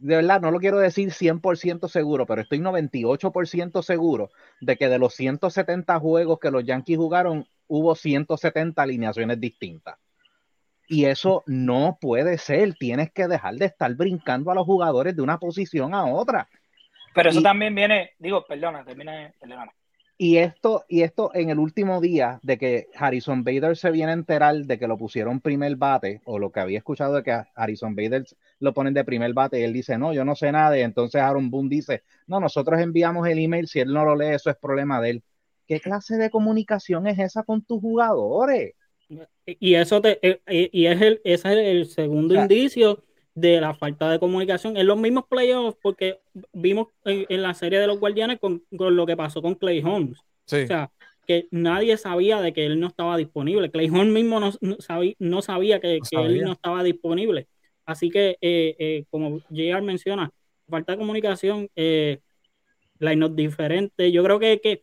de verdad, no lo quiero decir 100% seguro, pero estoy 98% seguro de que de los 170 juegos que los Yankees jugaron, hubo 170 alineaciones distintas. Y eso no puede ser. Tienes que dejar de estar brincando a los jugadores de una posición a otra. Pero eso también viene, digo, perdona, termina, perdóname. Y esto, y esto en el último día de que Harrison Bader se viene a enterar de que lo pusieron primer bate, o lo que había escuchado de que Harrison Bader lo ponen de primer bate, y él dice, no, yo no sé nada, y entonces Aaron Boone dice, no, nosotros enviamos el email, si él no lo lee, eso es problema de él. ¿Qué clase de comunicación es esa con tus jugadores? Y eso te, eh, eh, y es el, ese es el segundo indicio de la falta de comunicación en los mismos playoffs, porque vimos en, la serie de los Guardianes con, lo que pasó con Clay Holmes. O sea, que nadie sabía de que él no estaba disponible. Clay Holmes mismo no, sabía, no sabía que, él no estaba disponible. Así que, eh, eh, como JR menciona, falta de comunicación, eh, la no diferente. Yo creo que, que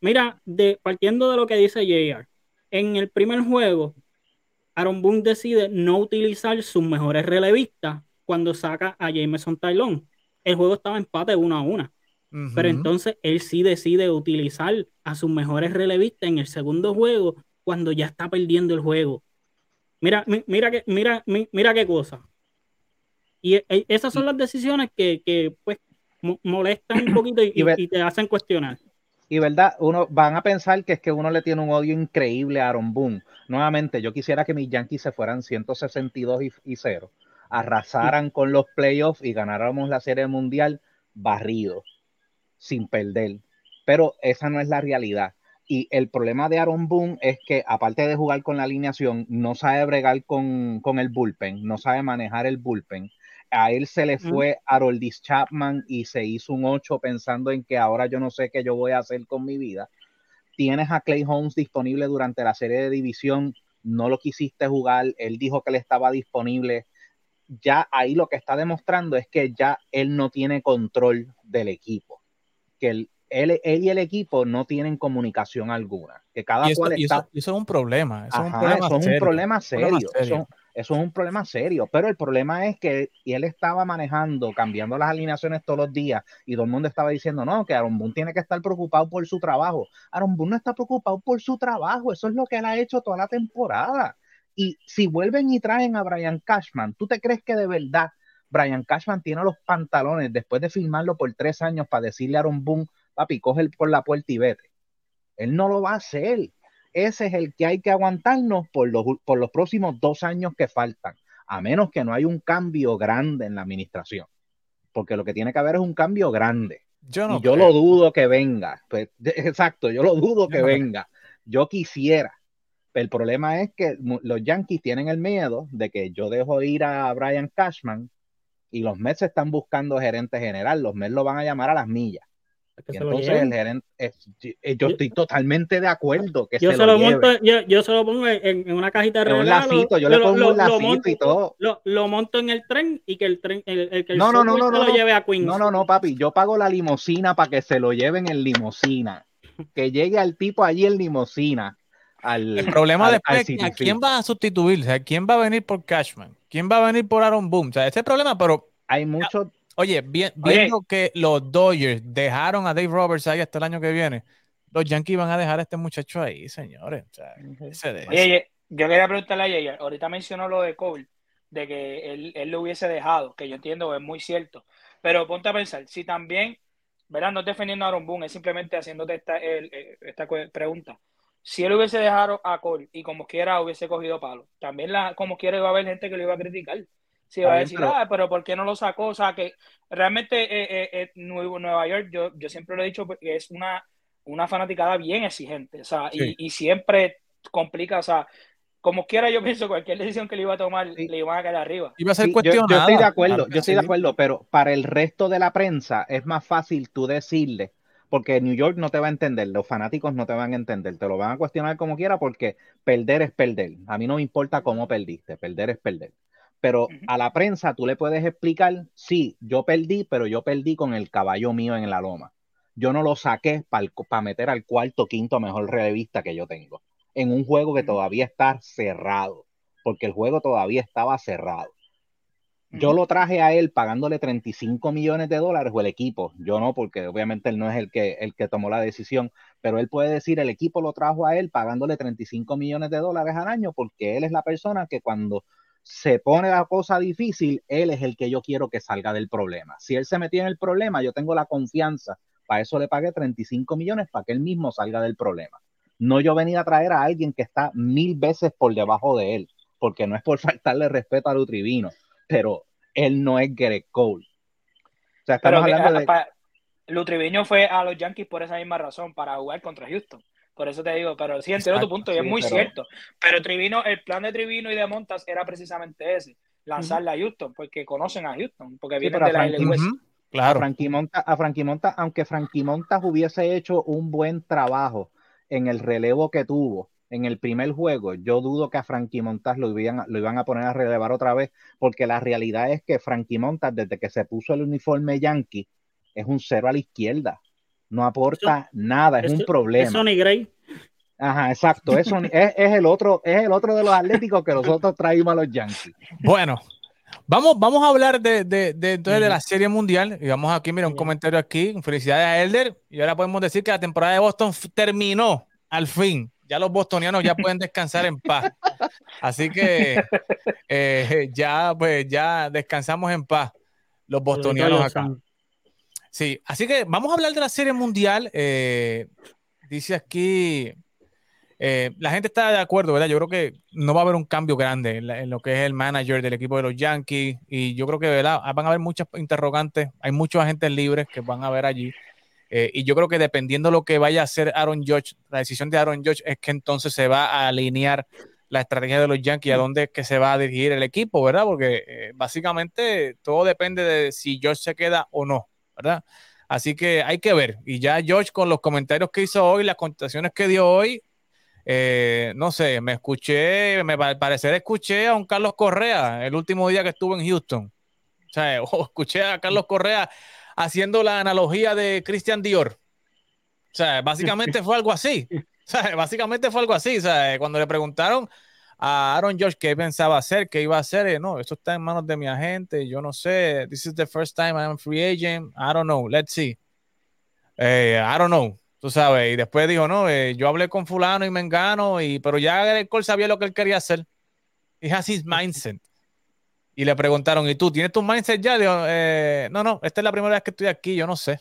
mira, de, partiendo de lo que dice JR, en el primer juego, Aaron Boone decide no utilizar sus mejores relevistas cuando saca a Jameson Tylon. El juego estaba empate uno a una. Pero entonces él sí decide utilizar a sus mejores relevistas en el segundo juego cuando ya está perdiendo el juego. Mira, mira, que, mira, mira qué cosa. Y e, esas son las decisiones que, pues, molestan un poquito y te hacen cuestionar. Y verdad, uno van a pensar que es que uno le tiene un odio increíble a Aaron Boone. Nuevamente, yo quisiera que mis Yankees se fueran 162 y, 0, arrasaran con los playoffs y ganáramos la Serie Mundial barrido, sin perder. Pero esa no es la realidad. Y el problema de Aaron Boone es que, aparte de jugar con la alineación, no sabe bregar con, con el bullpen, no sabe manejar el bullpen a él se le fue Haroldis Chapman y se hizo un 8 pensando en que ahora yo no sé qué yo voy a hacer con mi vida. Tienes a Clay Holmes disponible durante la serie de división, no lo quisiste jugar, él dijo que le estaba disponible. Ya ahí lo que está demostrando es que ya él no tiene control del equipo, que él, él, y el equipo no tienen comunicación alguna, que cada cual está... eso, es un problema, eso es un problema serio. Eso es un problema serio, pero el problema es que él estaba manejando, cambiando las alineaciones todos los días y todo el mundo estaba diciendo, no, que Aaron Boone tiene que estar preocupado por su trabajo. Aaron Boone no está preocupado por su trabajo, eso es lo que él ha hecho toda la temporada. Y si vuelven y traen a Brian Cashman, ¿tú te crees que de verdad Brian Cashman tiene los pantalones después de firmarlo por tres años para decirle a Aaron Boone, papi, coge por la puerta y vete? Él no lo va a hacer ese es el que hay que aguantarnos por los, por los próximos dos años que faltan, a menos que no haya un cambio grande en la administración, porque lo que tiene que haber es un cambio grande. Yo, no y yo lo dudo que venga, pues, exacto, yo lo dudo que venga. Yo quisiera, el problema es que los Yankees tienen el miedo de que yo dejo ir a Brian Cashman y los Mets están buscando gerente general. Los Mets lo van a llamar a las millas entonces el gerente, eh, yo, estoy totalmente de acuerdo que yo se, lo, monto, yo, se lo pongo en, una cajita de regalo. Un lacito, yo le pongo un lacito y todo. Lo, monto en el tren y que el tren, el, que el no, no, no, no, lo lleve a Queens. No, no, no, papi, yo pago la limosina para que se lo lleven en limosina. Que llegue al tipo allí en limosina. Al, el problema de después es quién va a sustituir, quién va a venir por Cashman, quién va a venir por Aaron Boom, o sea, ese problema, pero hay muchos Oye, viendo que los Dodgers dejaron a Dave Roberts ahí hasta el año que viene, los Yankees van a dejar a este muchacho ahí, señores. oye, yo quería preguntarle a Jay, ahorita mencionó lo de Cole, de que él, él, lo hubiese dejado, que yo entiendo que es muy cierto. Pero ponte a pensar, si también, verán, no es defendiendo a Aaron Boone, es simplemente haciéndote esta, esta pregunta. Si él hubiese dejado a Cole y como quiera hubiese cogido palo, también la, como quiera iba a haber gente que lo iba a criticar. Sí, va a decir, pero... ah, pero ¿por qué no lo sacó? O sea, que realmente eh, eh, eh Nueva York, yo, yo siempre lo he dicho, que es una, una fanaticada bien exigente, o sea, y, y, siempre complica, o sea, como quiera yo pienso cualquier decisión que le iba a tomar le iban a caer arriba. Iba a ser cuestionada. Yo, estoy de acuerdo, yo estoy de acuerdo, pero para el resto de la prensa es más fácil tú decirle, porque New York no te va a entender, los fanáticos no te van a entender, te lo van a cuestionar como quiera porque perder es perder. A mí no me importa cómo perdiste, perder es perder pero a la prensa tú le puedes explicar, sí, yo perdí, pero yo perdí con el caballo mío en la loma. Yo no lo saqué para meter al cuarto, quinto mejor revista que yo tengo, en un juego que todavía está cerrado, porque el juego todavía estaba cerrado. Yo lo traje a él pagándole 35 millones de dólares o el equipo. Yo no, porque obviamente él no es el que, el que tomó la decisión, pero él puede decir, el equipo lo trajo a él pagándole 35 millones de dólares al año porque él es la persona que cuando se pone la cosa difícil, él es el que yo quiero que salga del problema. Si él se metió en el problema, yo tengo la confianza, para eso le pagué 35 millones para que él mismo salga del problema. No yo venía a traer a alguien que está mil veces por debajo de él, porque no es por faltarle respeto a Lutrivino, pero él no es Greg Cole. O sea, estamos hablando de... Lutriviño fue a los Yankees por esa misma razón, para jugar contra Houston. Por eso te digo, pero sí entiendo tu punto y es muy cierto. Pero Trivino, el plan de Trivino y de Montas era precisamente ese, lanzarla a Houston, porque conocen a Houston, porque vienen de la Claro. A Frankie, Montas, a Frankie Montas, aunque Frankie Montas hubiese hecho un buen trabajo en el relevo que tuvo en el primer juego, yo dudo que a Frankie Montas lo iban, lo iban a poner a relevar otra vez, porque la realidad es que Frankie Montas, desde que se puso el uniforme yankee, es un cero a la izquierda no aporta nada, es un problema. Es Sonny Gray. Ajá, exacto, es, es, el otro, es el otro de los atléticos que nosotros traímos a los Yankees. Bueno, vamos, vamos a hablar de, de, de, entonces de la Serie Mundial. Y vamos aquí, mira, un comentario aquí. Felicidades a Elder. Y ahora podemos decir que la temporada de Boston terminó al fin. Ya los bostonianos ya pueden descansar en paz. Así que eh, ya, pues, ya descansamos en paz los bostonianos acá. Sí, así que vamos a hablar de la Serie Mundial. Eh, dice aquí, eh, la gente está de acuerdo, ¿verdad? Yo creo que no va a haber un cambio grande en, lo que es el manager del equipo de los Yankees y yo creo que, ¿verdad? Van a haber muchas interrogantes, hay muchos agentes libres que van a ver allí. Eh, y yo creo que dependiendo de lo que vaya a hacer Aaron Judge, la decisión de Aaron Judge es que entonces se va a alinear la estrategia de los Yankees, a dónde es que se va a dirigir el equipo, ¿verdad? Porque básicamente todo depende de si Judge se queda o no. ¿Verdad? Así que hay que ver. Y ya George con los comentarios que hizo hoy, las contestaciones que dio hoy, eh, no sé, me escuché, me parecer escuché a un Carlos Correa el último día que estuvo en Houston. O sea, escuché a Carlos Correa haciendo la analogía de Christian Dior. O sea, básicamente fue algo así. O sea, básicamente fue algo así. O sea, cuando le preguntaron a Aaron George qué pensaba hacer, qué iba a hacer. Eh, no, eso está en manos de mi agente. Yo no sé. This is the first time I'm free agent. I don't know. Let's see. Eh, I don't know. Tú sabes. Y después dijo, no, eh, yo hablé con fulano y mengano, y, pero ya Cole sabía lo que él quería hacer. He has his mindset. Y le preguntaron, ¿y tú tienes tu mindset ya? Dijo, no, no, esta es la primera vez que estoy aquí, yo no sé.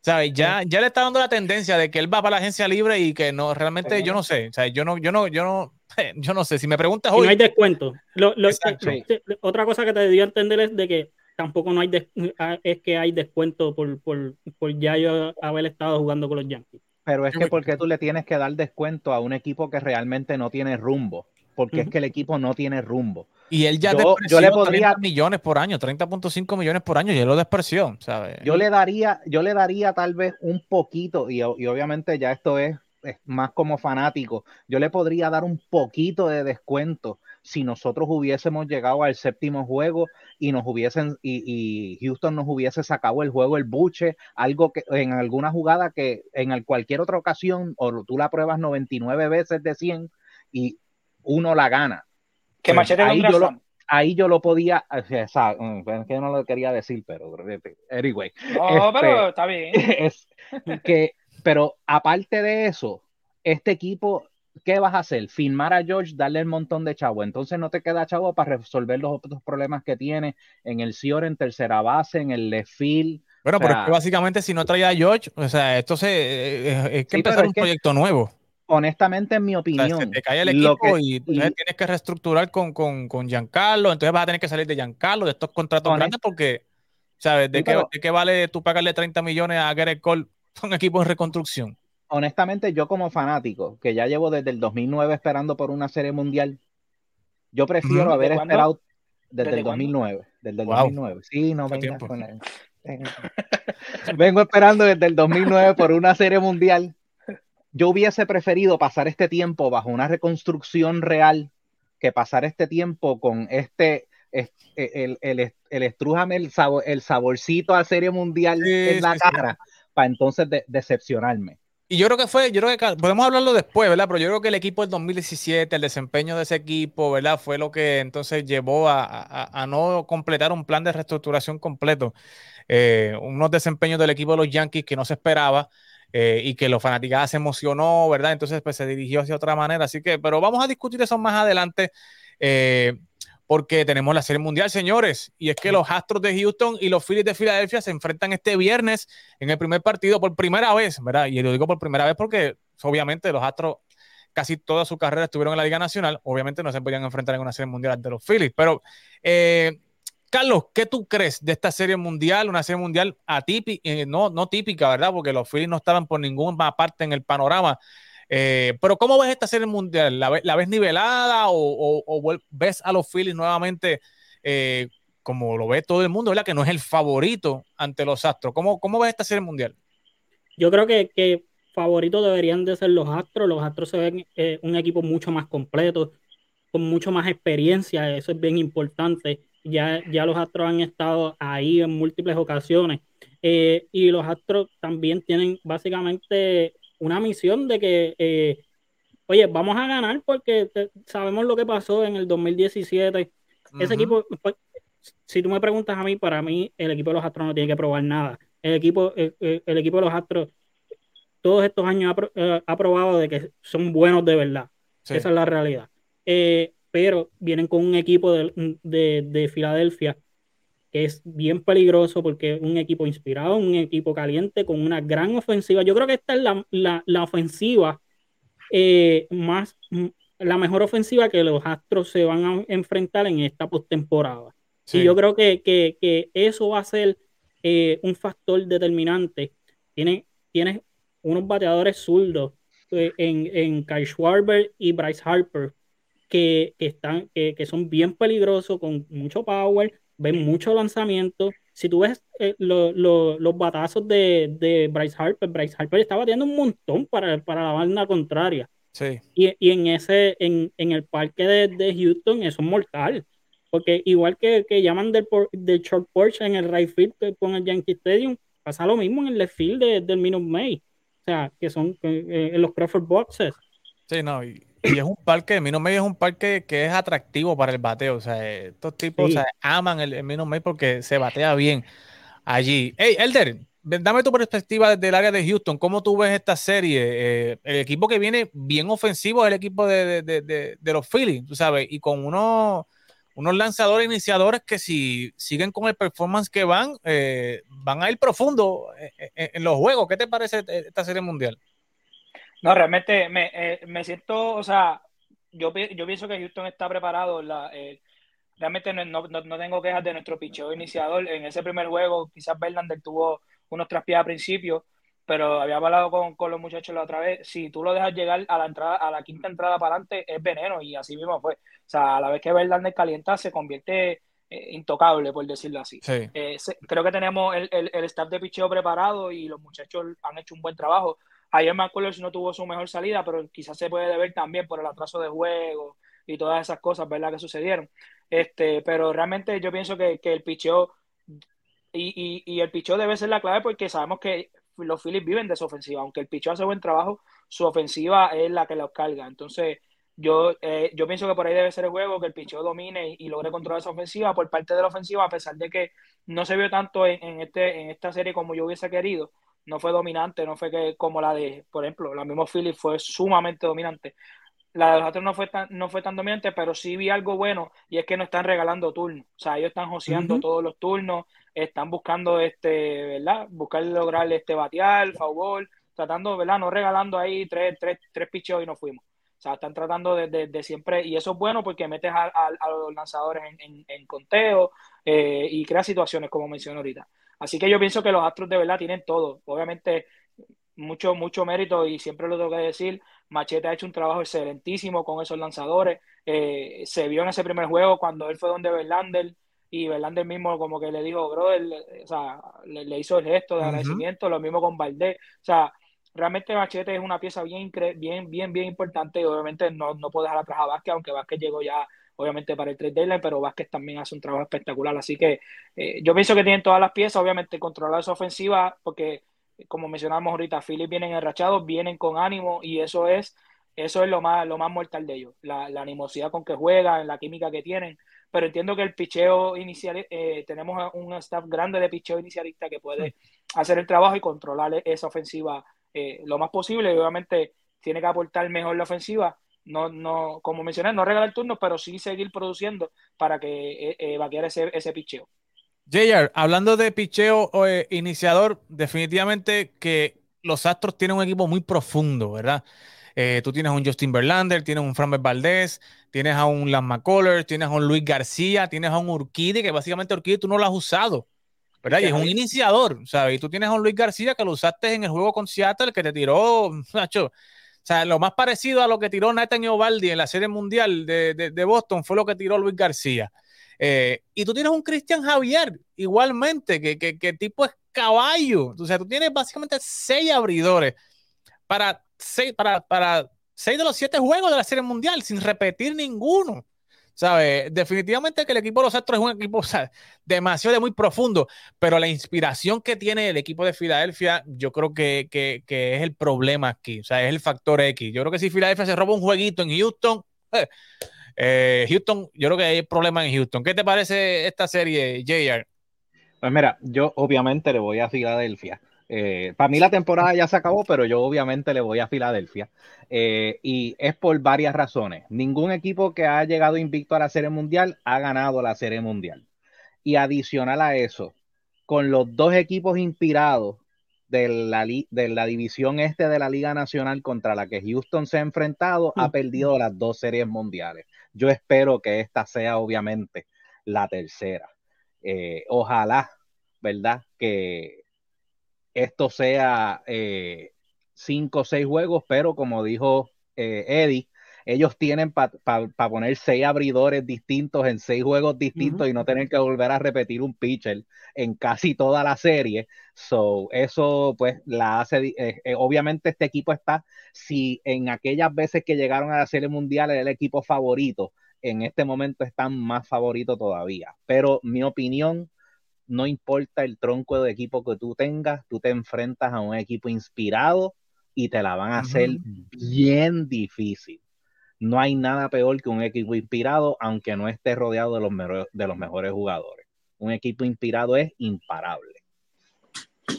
¿Sabes? Ya, ya le está dando la tendencia de que él va para la agencia libre y que no, realmente yo no sé. O sea, yo no, yo no, yo no, yo no sé. Si me preguntas hoy. no hay descuento. otra cosa que te dio a entender es de que tampoco no hay es que hay descuento por, por, por ya yo haber estado jugando con los Yankees. Pero es que porque tú le tienes que dar descuento a un equipo que realmente no tiene rumbo, porque es que el equipo no tiene rumbo. Y él ya yo, yo le podría 30 millones por año, 30.5 millones por año, y él lo despreció, ¿sabes? Yo le daría, yo le daría tal vez un poquito, y, y obviamente ya esto es más como fanático, yo le podría dar un poquito de descuento si nosotros hubiésemos llegado al séptimo juego y nos hubiesen y, Houston nos hubiese sacado el juego el buche, algo que en alguna jugada que en cualquier otra ocasión o tú la pruebas 99 veces de 100 y uno la gana. Que pues ahí, yo lo, ahí yo lo podía, o sea, mm, es que no lo quería decir, pero anyway. No, pero este, está bien. Es que pero aparte de eso, este equipo, ¿qué vas a hacer? Firmar a George, darle el montón de chavo. Entonces no te queda chavo para resolver los otros problemas que tiene en el Cior, en tercera base, en el left field. Bueno, pero es que básicamente si no trae a George, o sea, esto se, eh, es, que empezar un proyecto nuevo. Honestamente, en mi opinión. te cae el equipo y, tienes que reestructurar con, con, con, Giancarlo, entonces vas a tener que salir de Giancarlo, de estos contratos grandes, porque, ¿sabes? ¿De, qué, ¿De, qué, vale tú pagarle 30 millones a Garrett Cole un equipo en reconstrucción. Honestamente, yo como fanático, que ya llevo desde el 2009 esperando por una serie mundial, yo prefiero haber esperado desde, el 2009. Desde el 2009. Sí, no venga con Vengo esperando desde el 2009 por una serie mundial. Yo hubiese preferido pasar este tiempo bajo una reconstrucción real que pasar este tiempo con este, el, el, el, estrújame el, sabor, el saborcito a serie mundial en la cara para entonces decepcionarme. Y yo creo que fue, yo creo que podemos hablarlo después, ¿verdad? Pero yo creo que el equipo del 2017, el desempeño de ese equipo, ¿verdad? Fue lo que entonces llevó a, no completar un plan de reestructuración completo. Eh, unos desempeños del equipo de los Yankees que no se esperaba eh, y que los fanáticos se emocionó, ¿verdad? Entonces pues se dirigió hacia otra manera. Así que, pero vamos a discutir eso más adelante. Eh, porque tenemos la Serie Mundial, señores, y es que los Astros de Houston y los Phillies de Filadelfia se enfrentan este viernes en el primer partido por primera vez, ¿verdad? Y lo digo por primera vez porque obviamente los Astros casi toda su carrera estuvieron en la Liga Nacional, obviamente no se podían enfrentar en una Serie Mundial de los Phillies, pero eh, Carlos, ¿qué tú crees de esta Serie Mundial? Una Serie Mundial atípica, eh, no, no típica, ¿verdad? Porque los Phillies no estaban por ninguna parte en el panorama. Eh, pero ¿cómo ves esta serie mundial? ¿La, ves nivelada o, ves a los Phillies nuevamente eh, como lo ve todo el mundo, ¿verdad? Que no es el favorito ante los Astros. ¿Cómo, cómo ves esta serie mundial? Yo creo que, que favoritos deberían de ser los Astros. Los Astros se ven eh, un equipo mucho más completo, con mucho más experiencia. Eso es bien importante. Ya, ya los Astros han estado ahí en múltiples ocasiones. y los Astros también tienen básicamente una misión de que, eh, oye, vamos a ganar porque sabemos lo que pasó en el 2017. Ese equipo, pues, si tú me preguntas a mí, para mí el equipo de los Astros no tiene que probar nada. El equipo, el, equipo de los Astros todos estos años ha, ha, probado de que son buenos de verdad. Esa es la realidad. Eh, pero vienen con un equipo de, de, de Filadelfia es bien peligroso porque es un equipo inspirado, un equipo caliente con una gran ofensiva. Yo creo que esta es la, la, ofensiva eh, más, la mejor ofensiva que los Astros se van a enfrentar en esta postemporada. Y yo creo que, que, que, eso va a ser eh, un factor determinante. Tienes tiene unos bateadores zurdos eh, en, en Kyle Schwarber y Bryce Harper que, que están, que, que son bien peligrosos, con mucho power, ven mucho lanzamiento. Si tú ves eh, los batazos de, de, Bryce Harper, Bryce Harper está batiendo un montón para, para la banda contraria. Sí. Y, y, en ese, en, en el parque de, de, Houston, eso es mortal. Porque igual que, que llaman del, del short porch en el right field con el Yankee Stadium, pasa lo mismo en el left field del Minute May. O sea, que son eh, en los Crawford Boxes. Sí, no, y, Y es un parque, Minute Maid es un parque que es atractivo para el bateo. O sea, estos tipos aman el, el Minute Maid porque se batea bien allí. Hey, Elder, dame tu perspectiva desde el área de Houston. ¿Cómo tú ves esta serie? Eh, el equipo que viene bien ofensivo es el equipo de, los Phillies, tú sabes, y con unos, unos lanzadores iniciadores que si siguen con el performance que van, eh, van a ir profundo eh, en, los juegos. ¿Qué te parece esta serie mundial? No, realmente me, siento, o sea, yo, yo pienso que Houston está preparado. La, realmente no, tengo quejas de nuestro picheo iniciador. En ese primer juego, quizás Verlander tuvo unos traspiés a principio, pero había hablado con, con, los muchachos la otra vez, si tú lo dejas llegar a la entrada, a la quinta entrada para adelante, es veneno, y así mismo fue. O sea, a la vez que Verlander calienta, se convierte eh, intocable, por decirlo así. Eh, creo que tenemos el, el, staff de picheo preparado y los muchachos han hecho un buen trabajo. Ayer McCullers no tuvo su mejor salida, pero quizás se puede deber también por el atraso de juego y todas esas cosas, ¿verdad? Que sucedieron. Este, pero realmente yo pienso que, que el picheo y, y, el picheo debe ser la clave porque sabemos que los Phillies viven de su ofensiva. Aunque el picheo hace buen trabajo, su ofensiva es la que los carga. Entonces, yo, eh, yo pienso que por ahí debe ser el juego, que el picheo domine y, logre controlar esa ofensiva por parte de la ofensiva, a pesar de que no se vio tanto en, este, en esta serie como yo hubiese querido. No fue dominante, no fue que como la de, por ejemplo, la misma Phillies fue sumamente dominante. La de los otros no fue tan, no fue tan dominante, pero sí vi algo bueno y es que no están regalando turnos. O sea, ellos están joseando todos los turnos, están buscando este, ¿verdad? Buscar lograr este batear, favor, tratando, ¿verdad? No regalando ahí tres, tres, tres picheos y nos fuimos. O sea, están tratando de, siempre, y eso es bueno porque metes a, los lanzadores en, conteo eh, y crea situaciones, como mencioné ahorita. Así que yo pienso que los Astros de verdad tienen todo. Obviamente, mucho, mucho mérito, y siempre lo tengo que decir, Machete ha hecho un trabajo excelentísimo con esos lanzadores. Eh, se vio en ese primer juego cuando él fue donde Verlander y Verlander mismo como que le dijo, brother, o sea, le, hizo el gesto de agradecimiento, lo mismo con Valdés, o sea, realmente Machete es una pieza bien, bien, bien, bien importante y obviamente no, no puedo dejar atrás a Vázquez, aunque Vázquez llegó ya obviamente para el trade deadline, pero Vázquez también hace un trabajo espectacular, así que eh, yo pienso que tienen todas las piezas, obviamente controlar esa ofensiva, porque como mencionamos ahorita, Phillips vienen enrachados, vienen con ánimo y eso es eso es lo más, lo más mortal de ellos, la, la animosidad con que juegan, la química que tienen. Pero entiendo que el picheo inicial, eh, tenemos un staff grande de picheo inicialista que puede hacer el trabajo y controlar esa ofensiva eh, lo más posible. Y obviamente tiene que aportar mejor la ofensiva. No, no, como mencioné, no regalar turnos, pero sí seguir produciendo para que eh, vaquear ese, ese picheo. JR, hablando de picheo iniciador, definitivamente que los Astros tienen un equipo muy profundo, ¿verdad? tú tienes un Justin Verlander, tienes un Framber Valdez, tienes a un Las McCullers, tienes a un Luis García, tienes a un Urquidi, que básicamente Urquidi tú no lo has usado, ¿verdad? Y es un iniciador, ¿sabes? Y tú tienes a un Luis García que lo usaste en el juego con Seattle, que te tiró, Nacho. O sea, lo más parecido a lo que tiró Nathan Ovaldi en la Serie Mundial de, Boston fue lo que tiró Luis García. Eh, y tú tienes un Cristian Javier, igualmente, que, que, tipo es caballo. O sea, tú tienes básicamente seis abridores para, seis, para, para seis de los siete juegos de la Serie Mundial sin repetir ninguno. ¿Sabes? Definitivamente que el equipo de los Astros es un equipo demasiado de muy profundo, pero la inspiración que tiene el equipo de Filadelfia, yo creo que, es el problema aquí, o sea, es el factor X. Yo creo que si Filadelfia se roba un jueguito en Houston, eh, eh, Houston, yo creo que hay problemas en Houston. ¿Qué te parece esta serie, JR? Pues mira, yo obviamente le voy a Filadelfia. Eh, para mí la temporada ya se acabó, pero yo obviamente le voy a Filadelfia. Eh, y es por varias razones. Ningún equipo que ha llegado invicto a la Serie Mundial ha ganado la Serie Mundial. Y adicional a eso, con los dos equipos inspirados de la, de la división este de la Liga Nacional contra la que Houston se ha enfrentado, ha perdido las dos series mundiales. Yo espero que esta sea obviamente la tercera. Eh, ojalá, ¿verdad? Que esto sea eh, cinco o seis juegos, pero como dijo eh, Eddie, ellos tienen para poner seis abridores distintos en seis juegos distintos y no tener que volver a repetir un pitcher en casi toda la serie. So, eso pues la hace, eh, obviamente este equipo está, si en aquellas veces que llegaron a la serie mundial era el equipo favorito, en este momento están más favoritos todavía. Pero mi opinión, no importa el tronco de equipo que tú tengas, tú te enfrentas a un equipo inspirado y te la van a hacer bien difícil. no hay nada peor que un equipo inspirado, aunque no esté rodeado de los, de los mejores jugadores. Un equipo inspirado es imparable.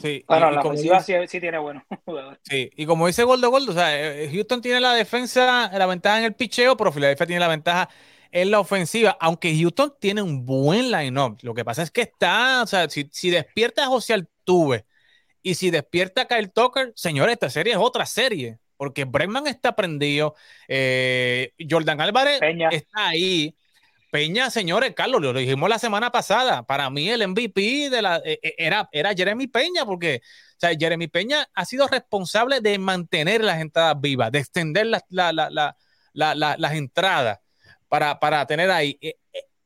Sí, bueno, la ofensiva sí, tiene buenos jugadores. Sí, y como dice Gordo Gordo, o sea, eh, Houston tiene la defensa, la ventaja en el picheo, pero Philadelphia tiene la ventaja en la ofensiva, aunque Houston tiene un buen line-up. Lo que pasa es que está, o sea, si, si despierta a José Altuve y si despierta a Kyle Tucker, señores, esta serie es otra serie, porque Bregman está prendido, eh, Jordan Álvarez está ahí. Peña, señores, Carlos, lo dijimos la semana pasada. Para mí, el MVP de la, eh, eh, era, era Jeremy Peña, porque o sea, Jeremy Peña ha sido responsable de mantener las entradas vivas, de extender las, las entradas para, para tener ahí. Eh,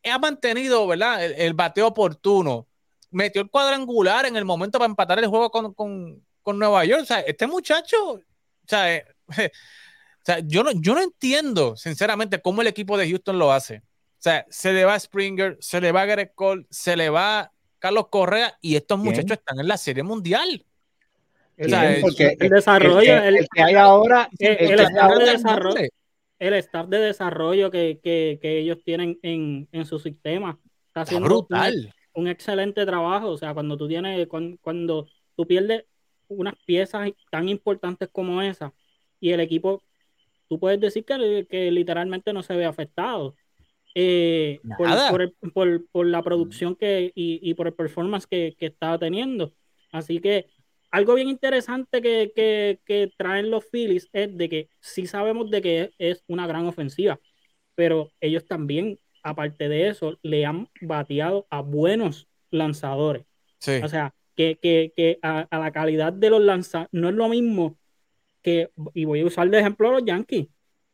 ha mantenido, ¿verdad? El, bateo oportuno. Metió el cuadrangular en el momento para empatar el juego con, con, con Nueva York. O sea, este muchacho, o sea, o sea, yo, no, yo no entiendo, sinceramente, cómo el equipo de Houston lo hace. O sea, se le va Springer, se le va Gareth Cole, se le va Carlos Correa y estos muchachos están en la Serie Mundial. O sea, el, desarrollo, el, que hay ahora, el, de desarrollo, el staff de desarrollo que, que, que ellos tienen en, en, su sistema está haciendo brutal. Un, excelente trabajo. O sea, cuando tú tienes, cuando, cuando tú pierdes unas piezas tan importantes como esa y el equipo, tú puedes decir que, que literalmente no se ve afectado. Eh, por, la producción que, y, por el performance que, que, estaba teniendo. Así que algo bien interesante que, traen los Phillies es de que sí sabemos de que es una gran ofensiva, pero ellos también, aparte de eso, le han bateado a buenos lanzadores. O sea, que, a, a, la calidad de los lanzadores no es lo mismo que, y voy a usar de ejemplo a los Yankees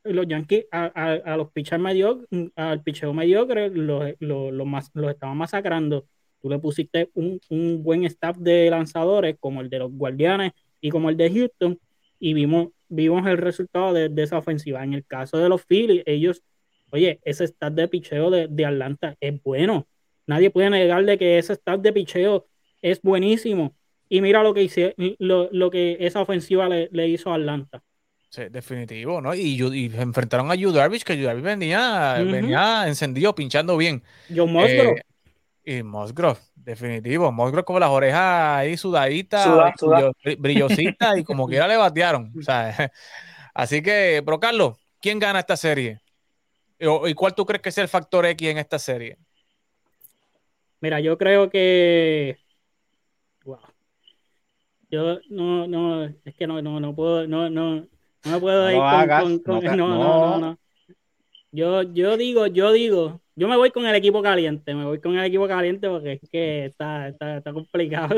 los Yankees a, los pitchers mediocres, al picheo mediocre, los, los, estaban masacrando. Tú le pusiste un, buen staff de lanzadores como el de los Guardianes y como el de Houston y vimos, vimos el resultado de, esa ofensiva. En el caso de los Phillies, ellos, oye, ese staff de picheo de, Atlanta es bueno. Nadie puede negarle que ese staff de picheo es buenísimo. Y mira lo que, hice, lo, que esa ofensiva le, le hizo a Atlanta. Sí, definitivo, ¿no? Y, y enfrentaron a Yu Darvish, que Yu Darvish venía, venía encendido, pinchando bien. John Musgrove. Eh, y Musgrove, definitivo. Musgrove con las orejas ahí sudaditas, brillositas, y como quiera le batearon. O sea, así que, pero Carlos, ¿quién gana esta serie? ¿Y cuál tú crees que es el factor X en esta serie? Mira, yo creo que. Wow. Yo no, no, es que no, no, no puedo, no, no, no me puedo ir con, no, no, no, Yo, yo digo, yo digo, yo me voy con el equipo caliente, me voy con el equipo caliente porque es que está, está, está complicado.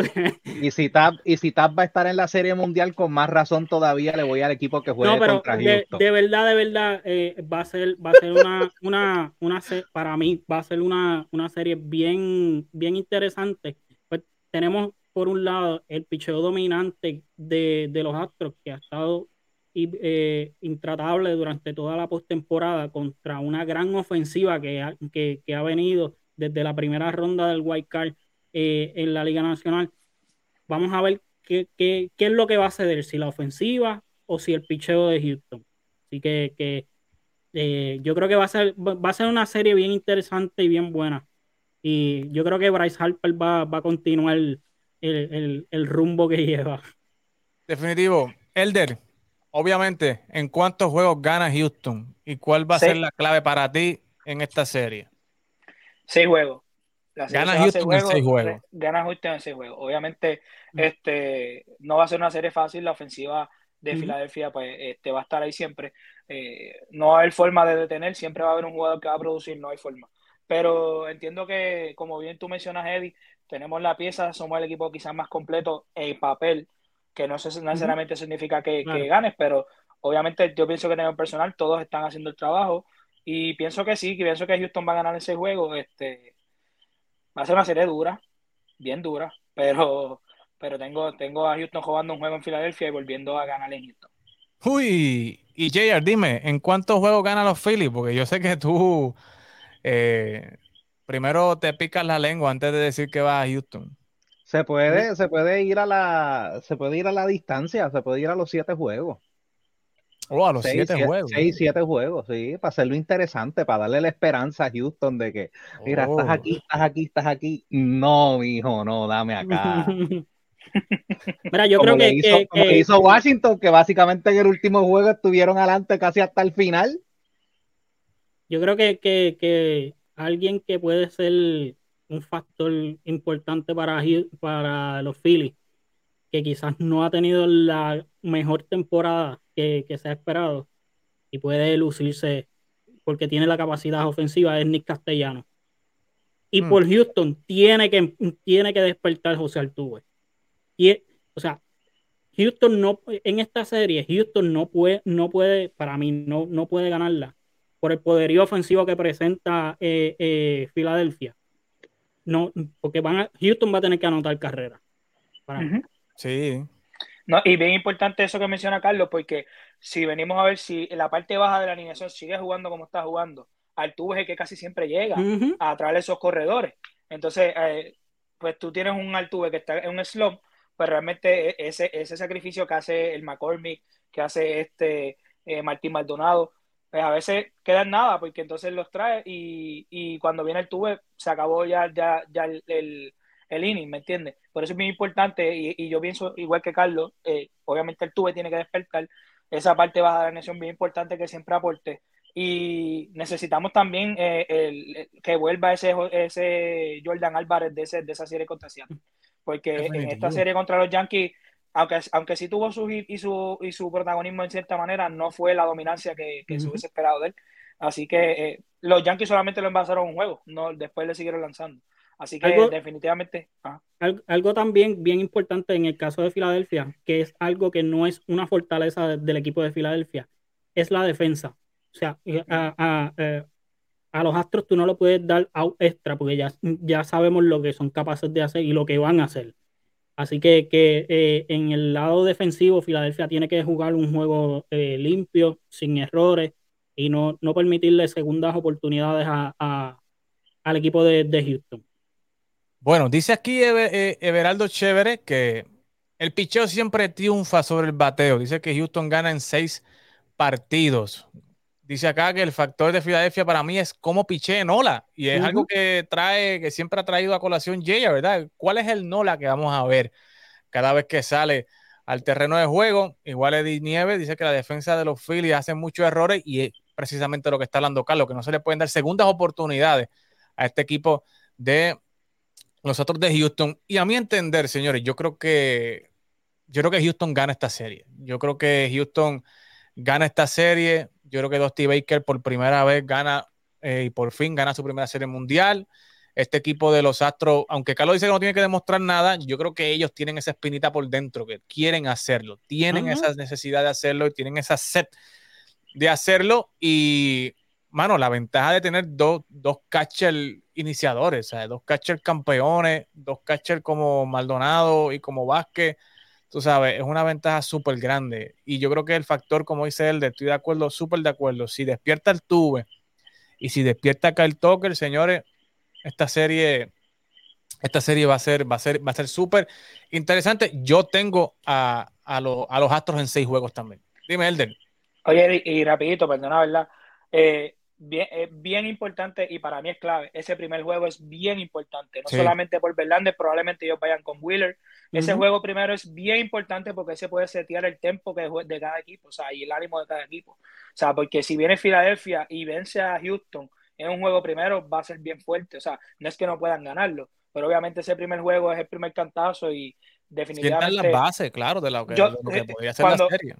Y si Tap, y si Tap va a estar en la serie mundial, con más razón todavía le voy al equipo que juegue contra de, de, verdad, de verdad, eh, va a ser, va a ser una, una, una para mí, va a ser una, una serie bien, bien interesante. Pues tenemos por un lado el picheo dominante de, de los Astros que ha estado eh, intratable durante toda la postemporada contra una gran ofensiva que ha, que, ha venido desde la primera ronda del White Card eh, en la Liga Nacional. Vamos a ver qué, qué, qué, es lo que va a ceder, si la ofensiva o si el picheo de Houston. Así que, que eh, yo creo que va a, ser, va a ser una serie bien interesante y bien buena. Y yo creo que Bryce Harper va, va a continuar el, el, el rumbo que lleva. Definitivo. Elder, obviamente, ¿en cuántos juegos gana Houston? ¿Y cuál va a ser la clave para ti en esta serie? Seis juegos. Gana Houston en seis juegos. Gana Houston en seis juegos. Obviamente, mm. este, no va a ser una serie fácil. La ofensiva de Filadelfia pues, este, va a estar ahí siempre. Eh, no va a haber forma de detener. Siempre va a haber un jugador que va a producir. No hay forma. Pero entiendo que, como bien tú mencionas, Eddie, tenemos la pieza, somos el equipo quizás más completo en papel que no necesariamente significa que, ganes, pero obviamente yo pienso que en el personal todos están haciendo el trabajo y pienso que sí, que pienso que Houston va a ganar ese juego. Este, va a ser una serie dura, bien dura, pero, pero tengo, tengo a Houston jugando un juego en Filadelfia y volviendo a ganar en Houston. Uy, y JR, dime, ¿en cuántos juegos ganan los Phillies? Porque yo sé que tú eh, primero te picas la lengua antes de decir que vas a Houston. Se puede, se puede ir a la, se puede ir a la distancia, se puede ir a los siete juegos. Oh, a los Seis, siete siete- juegos. seis, siete juegos, sí, para hacerlo interesante, para darle la esperanza a Houston de que, mira, Oh. estás aquí, estás aquí, estás aquí. No, mijo, no, dame acá. Mira, yo como creo que, hizo, que- como que- hizo Washington, que básicamente en el último juego estuvieron adelante casi hasta el final. yo creo que, que- que alguien que puede ser un factor importante para, para los Phillies, que quizás no ha tenido la mejor temporada que, que se ha esperado y puede lucirse porque tiene la capacidad ofensiva, es Nick Castellano. Y Hmm. por Houston tiene que, tiene que despertar José Altuve. Y, o sea, Houston no, en esta serie, Houston no puede, no puede, para mí, no, no puede ganarla por el poderío ofensivo que presenta eh, eh, Filadelfia. No, porque van a- Houston va a tener que anotar carrera. Para. Sí. No, y bien importante eso que menciona Carlos, porque si venimos a ver si en la parte baja de la alineación sigue jugando como está jugando, Altuve es el que casi siempre llega Ujú. a traer esos corredores. Entonces, eh, pues tú tienes un Altuve que está en un slump, pues realmente e- ese, ese sacrificio que hace el McCormick, que hace este eh, Martín Maldonado, pues a veces queda en nada, porque entonces los trae y, y cuando viene el tuve se acabó ya, ya, ya el, el, el inning, ¿me entiendes? Por eso es muy importante y, y yo pienso igual que Carlos, eh, obviamente el tuve tiene que despertar esa parte baja de la nación bien importante que siempre aporte y necesitamos también eh, el- el- que vuelva ese, ese Jordan Álvarez de, ese, de esa serie contra Seattle. Porque en esta serie contra los Yankees, aunque, aunque sí tuvo su hit y su, y su protagonismo en cierta manera, no fue la dominancia que, que se Ujú. hubiese esperado de él. Así que eh, los Yankees solamente lo envasaron un juego, no, después le siguieron lanzando. Así que Algo- definitivamente. ah, Al- Algo también bien importante en el caso de Filadelfia, que es algo que no es una fortaleza de- del equipo de Filadelfia, es la defensa. O sea, a, a- eh, a los Astros tú no lo puedes dar out extra porque ya, ya sabemos lo que son capaces de hacer y lo que van a hacer. Así que, que, eh, en el lado defensivo, Filadelfia tiene que jugar un juego eh, limpio, sin errores y no, no permitirle segundas oportunidades a- a- al equipo de, de Houston. Bueno, dice aquí Eve- eh, Everaldo Chévere que el picheo siempre triunfa sobre el bateo. Dice que Houston gana en seis partidos. Dice acá que el factor de Filadelfia para mí es cómo piché Nola. Y es algo que trae, que siempre ha traído a colación Jaya, ¿verdad? ¿Cuál es el Nola que vamos a ver cada vez que sale al terreno de juego? Igual Eddie Nieves dice que la defensa de los Phillies hace muchos errores y es precisamente lo que está hablando Carlos, que no se le pueden dar segundas oportunidades a este equipo de los otros de Houston. Y a mi entender, señores, yo creo que yo creo que Houston gana esta serie. Yo creo que Houston gana esta serie. Yo creo que Dusty Baker por primera vez gana eh, y por fin gana su primera serie mundial. Este equipo de los Astros, aunque Carlos dice que no tiene que demostrar nada, yo creo que ellos tienen esa espinita por dentro, que quieren hacerlo, tienen Ajá. esa necesidad de hacerlo y tienen esa sed de hacerlo. Y, mano, la ventaja de tener dos, dos catchers iniciadores, o sea, dos catchers campeones, dos catchers como Maldonado y como Vázquez, tú sabes, es una ventaja súper grande. Y yo creo que el factor, como dice él, de estoy de acuerdo, súper de acuerdo. Si despierta el Tuve y si despierta Kyle Tucker, señores, esta serie, esta serie va a ser, va a ser, va a ser súper interesante. Yo tengo a, a, lo- a los Astros en seis juegos también. Dime, Elder. Oye, y, y rapidito, perdona, ¿verdad? Eh, bien, eh, bien importante y para mí es clave. Ese primer juego es bien importante, no Sí. solamente por Verlander, probablemente ellos vayan con Wheeler. Ese juego primero es bien importante porque ese puede setear el tempo que de cada equipo, o sea, y el ánimo de cada equipo. O sea, porque si viene Filadelfia y vence a Houston en un juego primero, va a ser bien fuerte. O sea, no es que no puedan ganarlo, pero obviamente ese primer juego es el primer cantazo y definitivamente las bases, claro, de lo que, Yo- de lo que eh, podría ser cuando- la serie.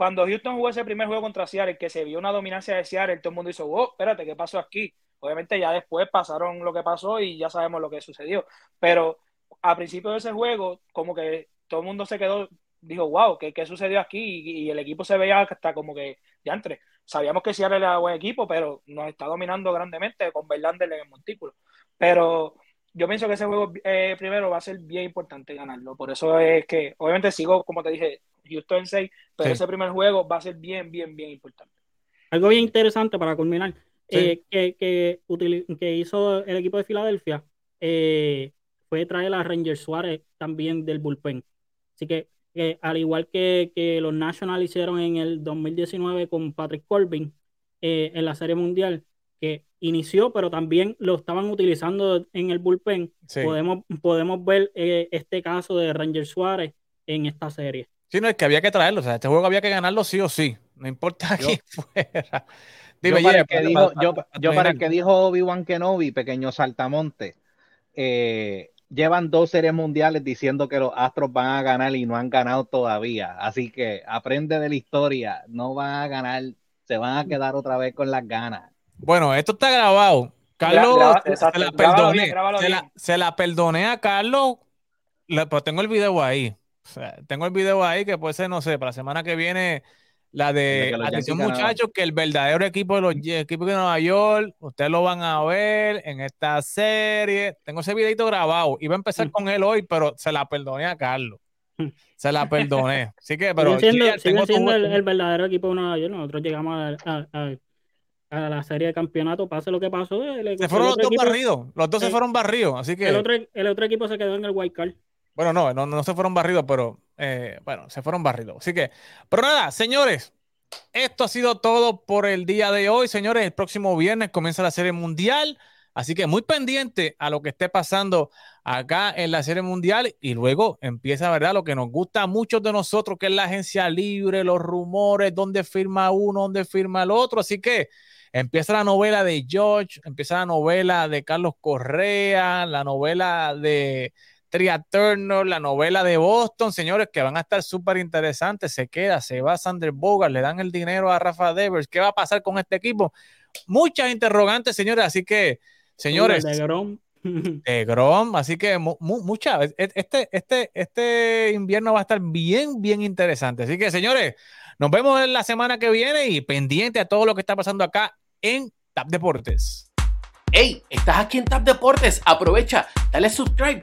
Cuando Houston jugó ese primer juego contra Seattle, que se vio una dominancia de Seattle, todo el mundo hizo, oh, espérate, ¿qué pasó aquí? Obviamente ya después pasaron lo que pasó y ya sabemos lo que sucedió. Pero a principio de ese juego, como que todo el mundo se quedó, dijo, wow, ¿qué, qué sucedió aquí? Y, y el equipo se veía hasta como que, ya entre. Sabíamos que Seattle era buen equipo, pero nos está dominando grandemente con Verlander en el montículo. Pero yo pienso que ese juego eh, primero va a ser bien importante ganarlo. Por eso es que, obviamente sigo, como te dije, Houston en 6, pero Sí. ese primer juego va a ser bien, bien, bien importante. Algo bien interesante para culminar, Sí. eh, que, que, utili- que hizo el equipo de Filadelfia eh, fue traer a Ranger Suárez también del bullpen. Así que que al igual que, que los Nationals hicieron en el 2019 con Patrick Corbin eh, en la Serie Mundial, que inició, pero también lo estaban utilizando en el bullpen, Sí. podemos, podemos ver eh, este caso de Ranger Suárez en esta serie. Sí, no, es que había que traerlo. O sea, este juego había que ganarlo sí o sí. No importa Yo- quién fuera. Yo Dime, para, Jeff, el que para- dijo, para- yo, para yo para el que dijo Obi-Wan Kenobi, pequeño saltamonte, eh, llevan dos series mundiales diciendo que los Astros van a ganar y no han ganado todavía. Así que aprende de la historia, no van a ganar, se van a quedar otra vez con las ganas. Bueno, esto está grabado. Carlos, graba- se la grábalo perdoné. bien, grábalo se, la, se la perdoné a Carlos, le- pero tengo el video ahí. O sea, tengo el video ahí que puede ser, no sé, para la semana que viene, la De atención muchachos, que el verdadero equipo de los equipos de Nueva York, ustedes lo van a ver en esta serie. Tengo ese videito grabado. Iba a empezar Mm. con él hoy, pero se la perdoné a Carlos. Se la perdoné. Así que, pero siguen siendo, tengo tu- el, el verdadero equipo de Nueva York. Nosotros llegamos a, a- a- a la serie de campeonato, pase lo que pasó. El, se fueron los dos equipo- barridos. Los dos se el- fueron barridos. Así que. el otro, el otro equipo se quedó en el wild card. Bueno, no, no, no se fueron barridos, pero eh, bueno, se fueron barridos. Así que, pero nada, señores, esto ha sido todo por el día de hoy. Señores, el próximo viernes comienza la Serie Mundial. Así que muy pendiente a lo que esté pasando acá en la Serie Mundial y luego empieza, ¿verdad? Lo que nos gusta a muchos de nosotros, que es la agencia libre, los rumores, dónde firma uno, dónde firma el otro. Así que empieza la novela de George, empieza la novela de Carlos Correa, la novela de Tria Turner, la novela de Boston, señores, que van a estar súper interesantes. Se queda, se va Sander Bogart, le dan el dinero a Rafa Devers. ¿Qué va a pasar con este equipo? Muchas interrogantes, señores. Así que, señores, De Grom. de Grom, así que mu- mu- mucha, e- este, este, este invierno va a estar bien, bien interesante. Así que, señores, nos vemos en la semana que viene y pendiente a todo lo que está pasando acá en Tap Deportes. Hey, estás aquí en Tap Deportes, aprovecha, dale subscribe,